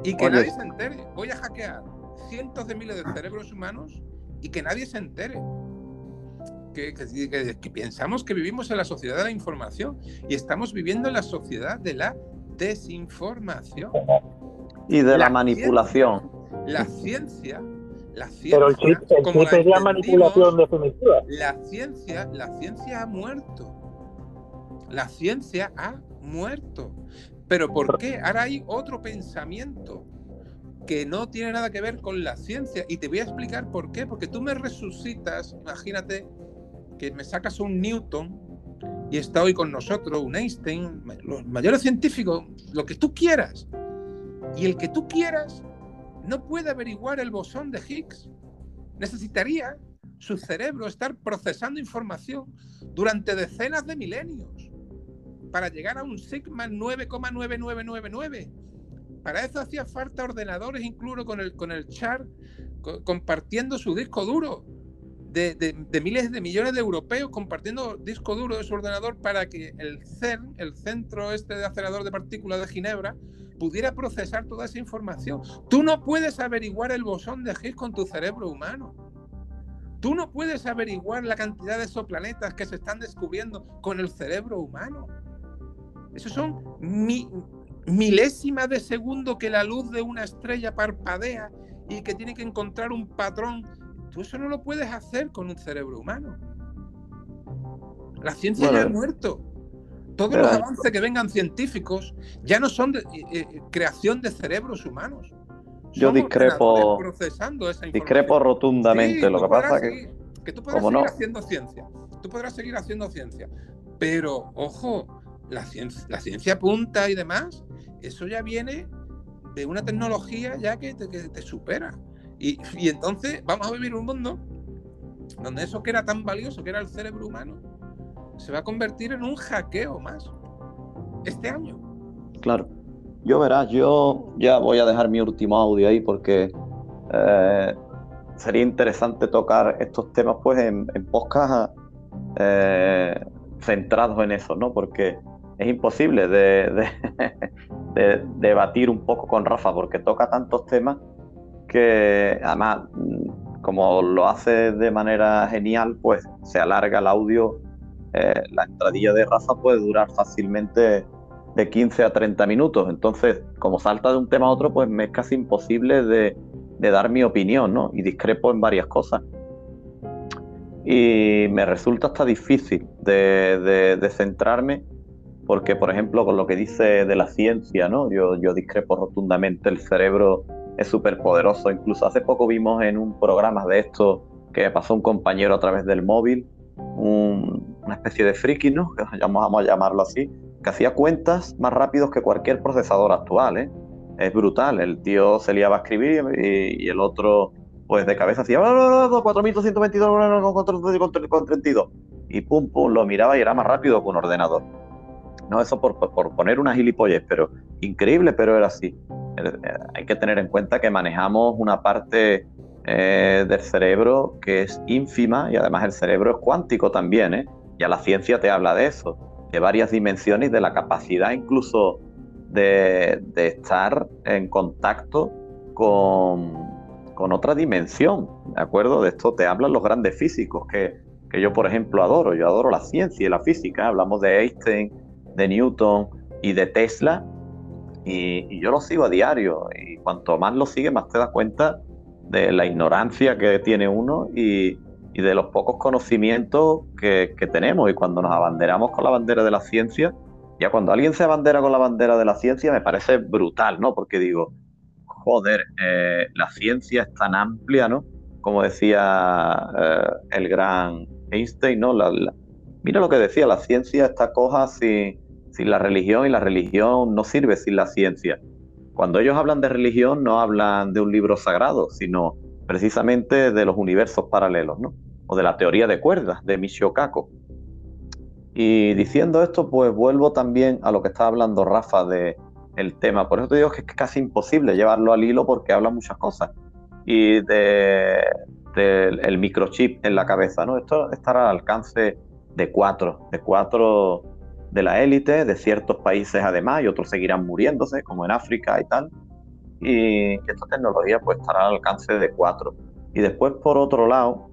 Y que Oye. nadie se entere. Voy a hackear cientos de miles de cerebros humanos y que nadie se entere. Que, que- que- que pensamos que vivimos en la sociedad de la información y estamos viviendo en la sociedad de la desinformación. Y de la, La manipulación. La ciencia, la ciencia, Pero el chip, el como chip la es la manipulación definitiva. la ciencia, la ciencia ha muerto. La ciencia ha muerto. ¿Pero por qué? Ahora hay otro pensamiento que no tiene nada que ver con la ciencia. Y te voy a explicar por qué. Porque tú me resucitas, imagínate que me sacas un Newton y está hoy con nosotros, un Einstein, los mayores científicos, lo que tú quieras. Y el que tú quieras no puede averiguar el bosón de Higgs. Necesitaría su cerebro estar procesando información durante decenas de milenios para llegar a un sigma 9,9999. Para eso hacía falta ordenadores, incluso con el, con el char, co- compartiendo su disco duro. De, de- de miles de millones de europeos compartiendo disco duro de su ordenador para que el CERN, el centro este de acelerador de partículas de Ginebra, pudiera procesar toda esa información. Tú no puedes averiguar el bosón de Higgs con tu cerebro humano. Tú no puedes averiguar la cantidad de exoplanetas que se están descubriendo con el cerebro humano. Esos son mi- milésimas de segundo que la luz de una estrella parpadea y que tiene que encontrar un patrón. Tú eso no lo puedes hacer con un cerebro humano. La ciencia ya ha muerto. Todos los avances que vengan científicos ya no son de, eh, eh, creación de cerebros humanos. Yo discrepo- procesando esa. Discrepo rotundamente. Sí, lo que pasa podrás que. seguir- que tú podrás seguir no. haciendo ciencia. Tú podrás seguir haciendo ciencia. Pero, ojo, la ciencia, la ciencia punta y demás, eso ya viene de una tecnología ya que te, que te supera. Y, y entonces vamos a vivir un mundo donde eso que era tan valioso, que era el cerebro humano, se va a convertir en un hackeo más. Este año. Claro. Yo verás, yo ya voy a dejar mi último audio ahí porque eh, sería interesante tocar estos temas pues en, en podcast eh, centrados en eso, ¿no? Porque es imposible de, de- de debatir un poco con Rafa porque toca tantos temas que además, como lo hace de manera genial, pues se alarga el audio. eh, la entradilla de Rafa puede durar fácilmente de 15 a 30 minutos. Entonces, como salta de un tema a otro, pues me es casi imposible de, dar mi opinión, ¿no? Y discrepo en varias cosas. Y me resulta hasta difícil de centrarme, porque, por ejemplo, con lo que dice de la ciencia, ¿no? Yo, yo discrepo rotundamente. El cerebro es súper poderoso. Incluso hace poco vimos en un programa de esto que pasó un compañero a través del móvil, una especie de friki, ¿no? Vamos a llamarlo así, que hacía cuentas más rápidos que cualquier procesador actual, ¿eh? Es brutal, el tío se liaba a escribir y, el otro, pues de cabeza hacía 4.222 con 32 y pum, pum, lo miraba y era más rápido que un ordenador. No, eso por, por poner una gilipollez, pero increíble, pero era así. Eh, hay que tener en cuenta que manejamos una parte eh, del cerebro que es ínfima y además el cerebro es cuántico también, ¿eh? Ya la ciencia te habla de eso, de varias dimensiones de la capacidad incluso de, estar en contacto con, con, otra dimensión, ¿de acuerdo? De esto te hablan los grandes físicos que, que yo, por ejemplo, adoro. Yo adoro la ciencia y la física. Hablamos de Einstein, de Newton y de Tesla y, yo lo sigo a diario y cuanto más lo sigue más te das cuenta de la ignorancia que tiene uno y, de los pocos conocimientos que, tenemos y cuando nos abanderamos con la bandera de la ciencia, ya cuando alguien se abandera con la bandera de la ciencia me parece brutal, ¿no? Porque digo, joder, eh, la ciencia es tan amplia, ¿no? Como decía eh, el gran Einstein, ¿no? Mira lo que decía, la ciencia está coja sin, sin la religión y la religión no sirve sin la ciencia. Cuando ellos hablan de religión no hablan de un libro sagrado, sino precisamente de los universos paralelos, ¿no? O de la teoría de cuerdas de Michio Kaku. Y diciendo esto, pues vuelvo también a lo que estaba hablando Rafa de el tema. Por eso te digo que es casi imposible llevarlo al hilo porque habla muchas cosas. Y de, el microchip en la cabeza, ¿no? Esto estará al alcance de cuatro, de cuatro de la élite, de ciertos países además, y otros seguirán muriéndose, como en África y tal. Y esta tecnología pues estará al alcance de cuatro. Y después, por otro lado,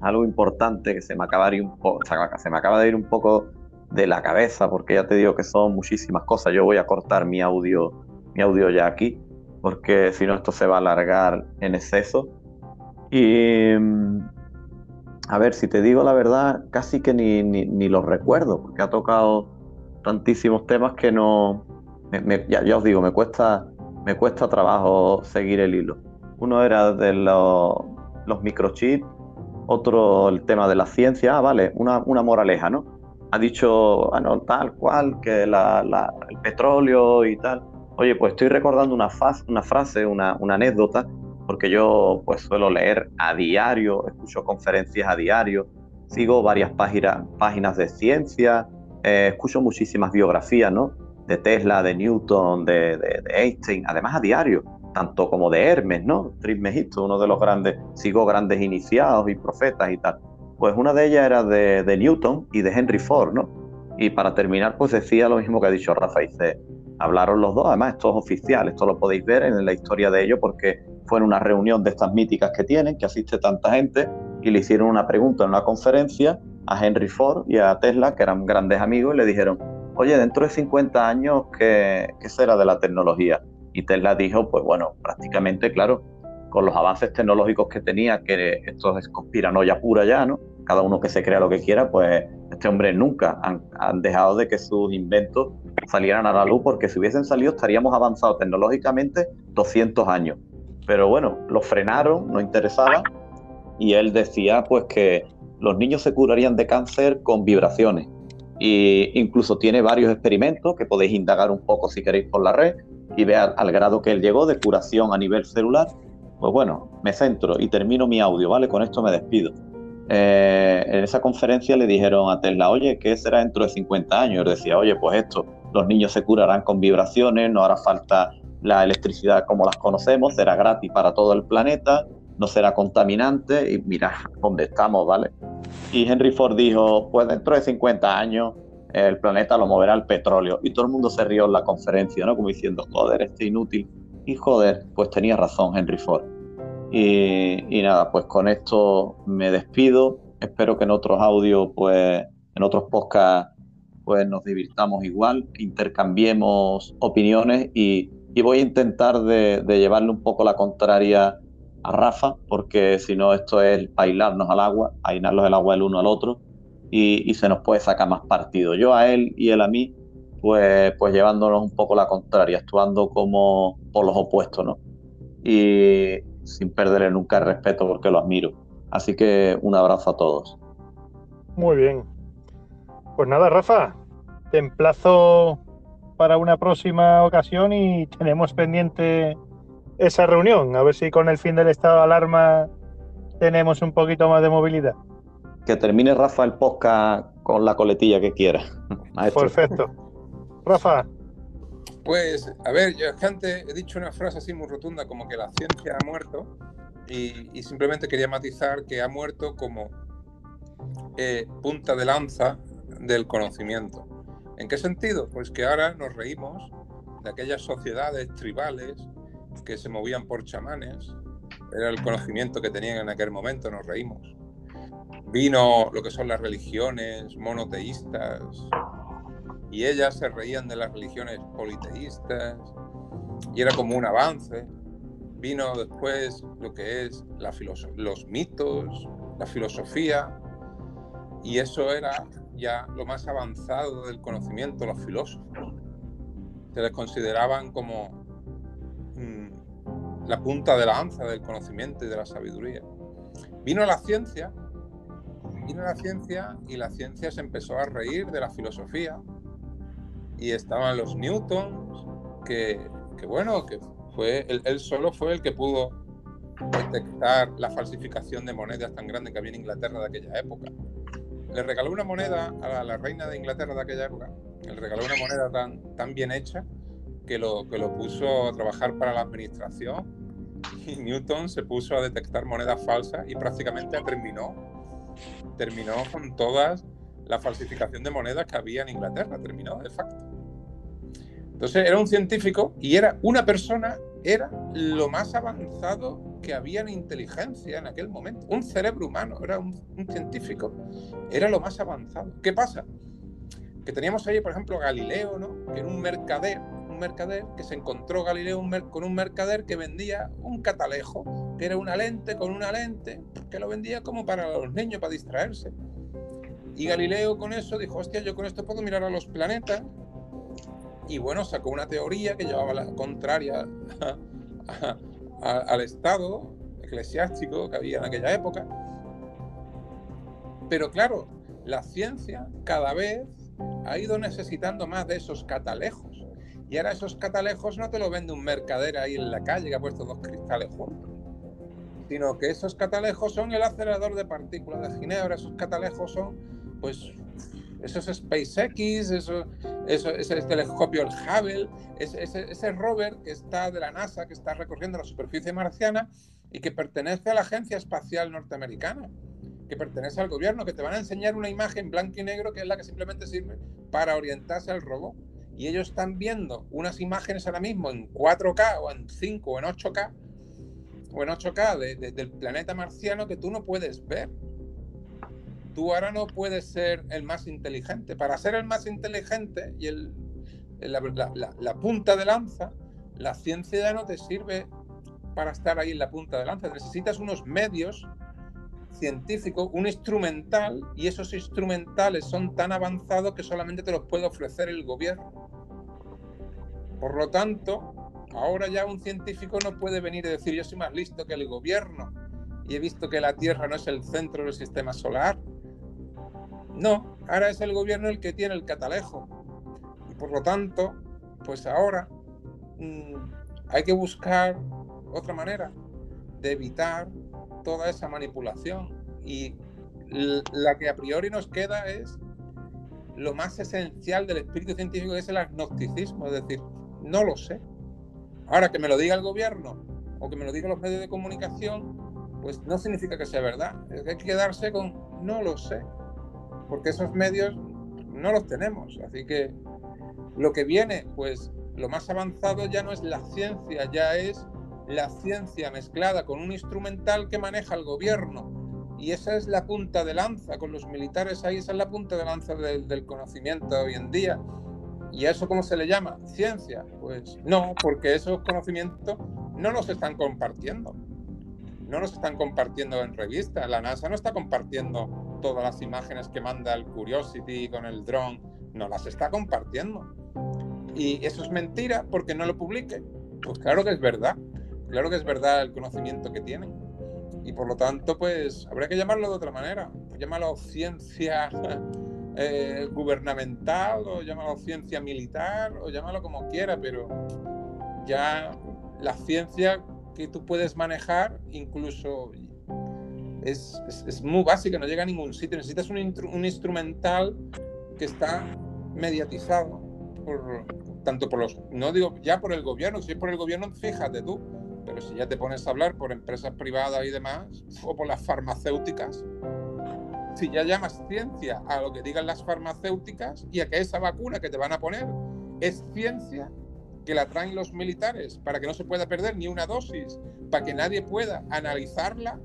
algo importante que se me acaba de ir un, poco, se me acaba de ir un poco de la cabeza, porque ya te digo que son muchísimas cosas. Yo voy a cortar mi audio, mi audio ya aquí, porque si no esto se va a alargar en exceso. Y a ver, si te digo la verdad, casi que ni, ni, los recuerdo, porque ha tocado tantísimos temas que no. ya, os digo, me cuesta, me cuesta trabajo seguir el hilo. Uno era de los, microchips, otro el tema de la ciencia. Ah, vale, una, una moraleja, ¿no? Ha dicho, bueno, tal cual, que el petróleo y tal. Oye, pues estoy recordando una, frase, una anécdota porque yo pues suelo leer a diario, escucho conferencias a diario, sigo varias páginas, páginas de ciencia, eh, escucho muchísimas biografías, ¿no? De Tesla, de Newton, de, Einstein, además a diario, tanto como de Hermes, ¿no? Trismegisto, uno de los grandes, sigo grandes iniciados y profetas y tal. Pues una de ellas era de, de Newton y de Henry Ford, ¿no? Y para terminar, pues decía lo mismo que ha dicho Rafa, dice, hablaron los dos, además esto es oficial, esto lo podéis ver en la historia de ellos porque fue en una reunión de estas míticas que tienen, que asiste tanta gente, y le hicieron una pregunta en una conferencia a Henry Ford y a Tesla, que eran grandes amigos, y le dijeron, oye, dentro de 50 años, ¿qué, qué será de la tecnología? Y Tesla dijo, pues bueno, prácticamente, claro, con los avances tecnológicos que tenía, que esto es conspiranoia pura ya, ¿no? Cada uno que se crea lo que quiera, pues este hombre nunca han, han, dejado de que sus inventos salieran a la luz, porque si hubiesen salido estaríamos avanzados tecnológicamente 200 años pero bueno, lo frenaron, no interesaba, y él decía pues que los niños se curarían de cáncer con vibraciones. Y incluso tiene varios experimentos que podéis indagar un poco si queréis por la red y ver al grado que él llegó de curación a nivel celular. Pues bueno, me centro y termino mi audio, ¿vale? Con esto me despido. Eh, en esa conferencia le dijeron a Tesla, oye, ¿qué será dentro de 50 años? Él decía, oye, pues esto, los niños se curarán con vibraciones, no hará falta la electricidad como las conocemos será gratis para todo el planeta, no será contaminante y mira dónde estamos, ¿vale? Y Henry Ford dijo, pues dentro de 50 años el planeta lo moverá el petróleo. Y todo el mundo se rió en la conferencia, ¿no? Como diciendo, joder, este inútil. Y joder, pues tenía razón Henry Ford. Y, y nada, pues con esto me despido. Espero que en otros audios, pues en otros podcasts, pues nos divirtamos igual, intercambiemos opiniones y y voy a intentar de, llevarle un poco la contraria a Rafa, porque si no esto es bailarnos al agua, ainarnos el agua el uno al otro y, se nos puede sacar más partido. Yo a él y él a mí, pues, pues llevándonos un poco la contraria, actuando como por los opuestos, ¿no? y sin perderle nunca el respeto porque lo admiro. Así que un abrazo a todos. Muy bien. Pues nada, Rafa, te emplazo para una próxima ocasión y tenemos pendiente esa reunión, a ver si con el fin del estado de alarma tenemos un poquito más de movilidad. Que termine Rafa el podcast con la coletilla que quiera. Perfecto. Rafa. Pues, a ver, yo antes he dicho una frase así muy rotunda como que la ciencia ha muerto y, simplemente quería matizar que ha muerto como eh, punta de lanza del conocimiento. ¿En qué sentido? Pues que ahora nos reímos de aquellas sociedades tribales que se movían por chamanes, era el conocimiento que tenían en aquel momento, nos reímos. Vino lo que son las religiones monoteístas y ellas se reían de las religiones politeístas y era como un avance. Vino después lo que es los mitos, la filosofía y eso era ya lo más avanzado del conocimiento, los filósofos. Se les consideraban como la punta de la lanza del conocimiento y de la sabiduría. Vino la ciencia, vino la ciencia y la ciencia se empezó a reír de la filosofía y estaban los Newtons, que, bueno, que fue, él, solo fue el que pudo detectar la falsificación de monedas tan grande que había en Inglaterra de aquella época. Le regaló una moneda a la, reina de Inglaterra de aquella época, le regaló una moneda tan, bien hecha que lo, que lo puso a trabajar para la administración y Newton se puso a detectar monedas falsas y prácticamente terminó, terminó con todas la falsificación de monedas que había en Inglaterra, terminó de facto. Entonces era un científico y era una persona, era lo más avanzado que había en inteligencia en aquel momento. Un cerebro humano, era un, un científico, era lo más avanzado. ¿Qué pasa? Que teníamos ahí, por ejemplo, Galileo, ¿no? que era un mercader mercader que se encontró Galileo con un mercader que vendía un catalejo, que era una lente con una lente, que lo vendía como para los niños, para distraerse. Y Galileo con eso dijo, hostia, yo con esto puedo mirar a los planetas. Y bueno, sacó una teoría que llevaba la contraria al Estado eclesiástico que había en aquella época. Pero claro, la ciencia cada vez ha ido necesitando más de esos catalejos. Y ahora esos catalejos no te lo vende un mercader ahí en la calle que ha puesto dos cristales juntos, sino que esos catalejos son el acelerador de partículas de Ginebra, esos catalejos son, pues, esos SpaceX, eso, eso, ese telescopio, el Hubble, ese, ese, rover que está de la NASA, que está recorriendo la superficie marciana y que pertenece a la Agencia Espacial Norteamericana que pertenece al gobierno, que te van a enseñar una imagen blanco y negro que es la que simplemente sirve para orientarse al robot y ellos están viendo unas imágenes ahora mismo en 4K o en 5 o en 8K o en 8K del planeta marciano que tú no puedes ver. Tú ahora no puedes ser el más inteligente. Para ser el más inteligente y el, la, la punta de lanza, la ciencia ya no te sirve para estar ahí en la punta de lanza. Necesitas unos medios científicos, un instrumental, y esos instrumentales son tan avanzados que solamente te los puede ofrecer el gobierno. Por lo tanto, ahora ya un científico no puede venir y decir yo soy más listo que el gobierno y he visto que la Tierra no es el centro del sistema solar. No, ahora es el gobierno el que tiene el catalejo. Y por lo tanto, pues ahora mm, hay que buscar otra manera de evitar toda esa manipulación. Y la que a priori nos queda es lo más esencial del espíritu científico, que es el agnosticismo, es decir, no lo sé. Ahora que me lo diga el gobierno o que me lo digan los medios de comunicación, pues no significa que sea verdad. Hay que quedarse con no lo sé, porque esos medios no los tenemos. Así que lo que viene, pues lo más avanzado ya no es la ciencia, ya es la ciencia mezclada con un instrumental que maneja el gobierno. Y esa es la punta de lanza, con los militares ahí, esa es la punta de lanza del, conocimiento hoy en día. ¿Y eso cómo se le llama? ¿Ciencia? Pues no, porque esos conocimientos no los están compartiendo. No los están compartiendo en revistas. La NASA no está compartiendo todas las imágenes que manda el Curiosity con el drone. No las está compartiendo. Y eso es mentira porque no lo publique. Pues claro que es verdad. claro que es verdad el conocimiento que tienen. Y por lo tanto, pues habría que llamarlo de otra manera. Llámalo ciencia eh, gubernamental, o llámalo ciencia militar, o llámalo como quiera, pero ya la ciencia que tú puedes manejar, incluso es, es, muy básica, no llega a ningún sitio. Necesitas un, un instrumental que está mediatizado por, tanto por los, no digo ya por el gobierno, si es por el gobierno, fíjate tú, pero si ya te pones a hablar por empresas privadas y demás, o por las farmacéuticas, si ya llamas ciencia a lo que digan las farmacéuticas y a que esa vacuna que te van a poner es ciencia que la traen los militares para que no se pueda perder ni una dosis, para que nadie pueda analizarla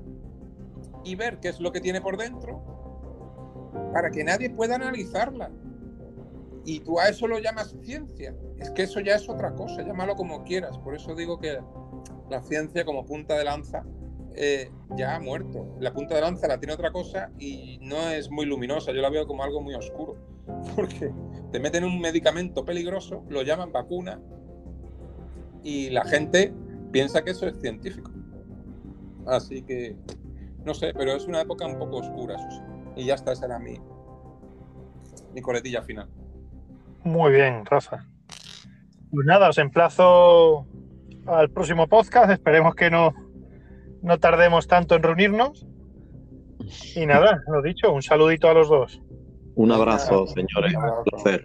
y ver qué es lo que tiene por dentro, para que nadie pueda analizarla. Y tú a eso lo llamas ciencia. Es que eso ya es otra cosa, llámalo como quieras. Por eso digo que la ciencia como punta de lanza eh, ya ha muerto. La punta de lanza la tiene otra cosa y no es muy luminosa. Yo la veo como algo muy oscuro. Porque te meten un medicamento peligroso, lo llaman vacuna y la gente piensa que eso es científico. Así que, no sé, pero es una época un poco oscura, eso sí. Y ya está, esa era mi, mi coletilla final. Muy bien, Rafa. Pues nada, os emplazo al próximo podcast. Esperemos que no, no tardemos tanto en reunirnos. Y nada, lo dicho, un saludito a los dos. Un abrazo, señores. Un placer.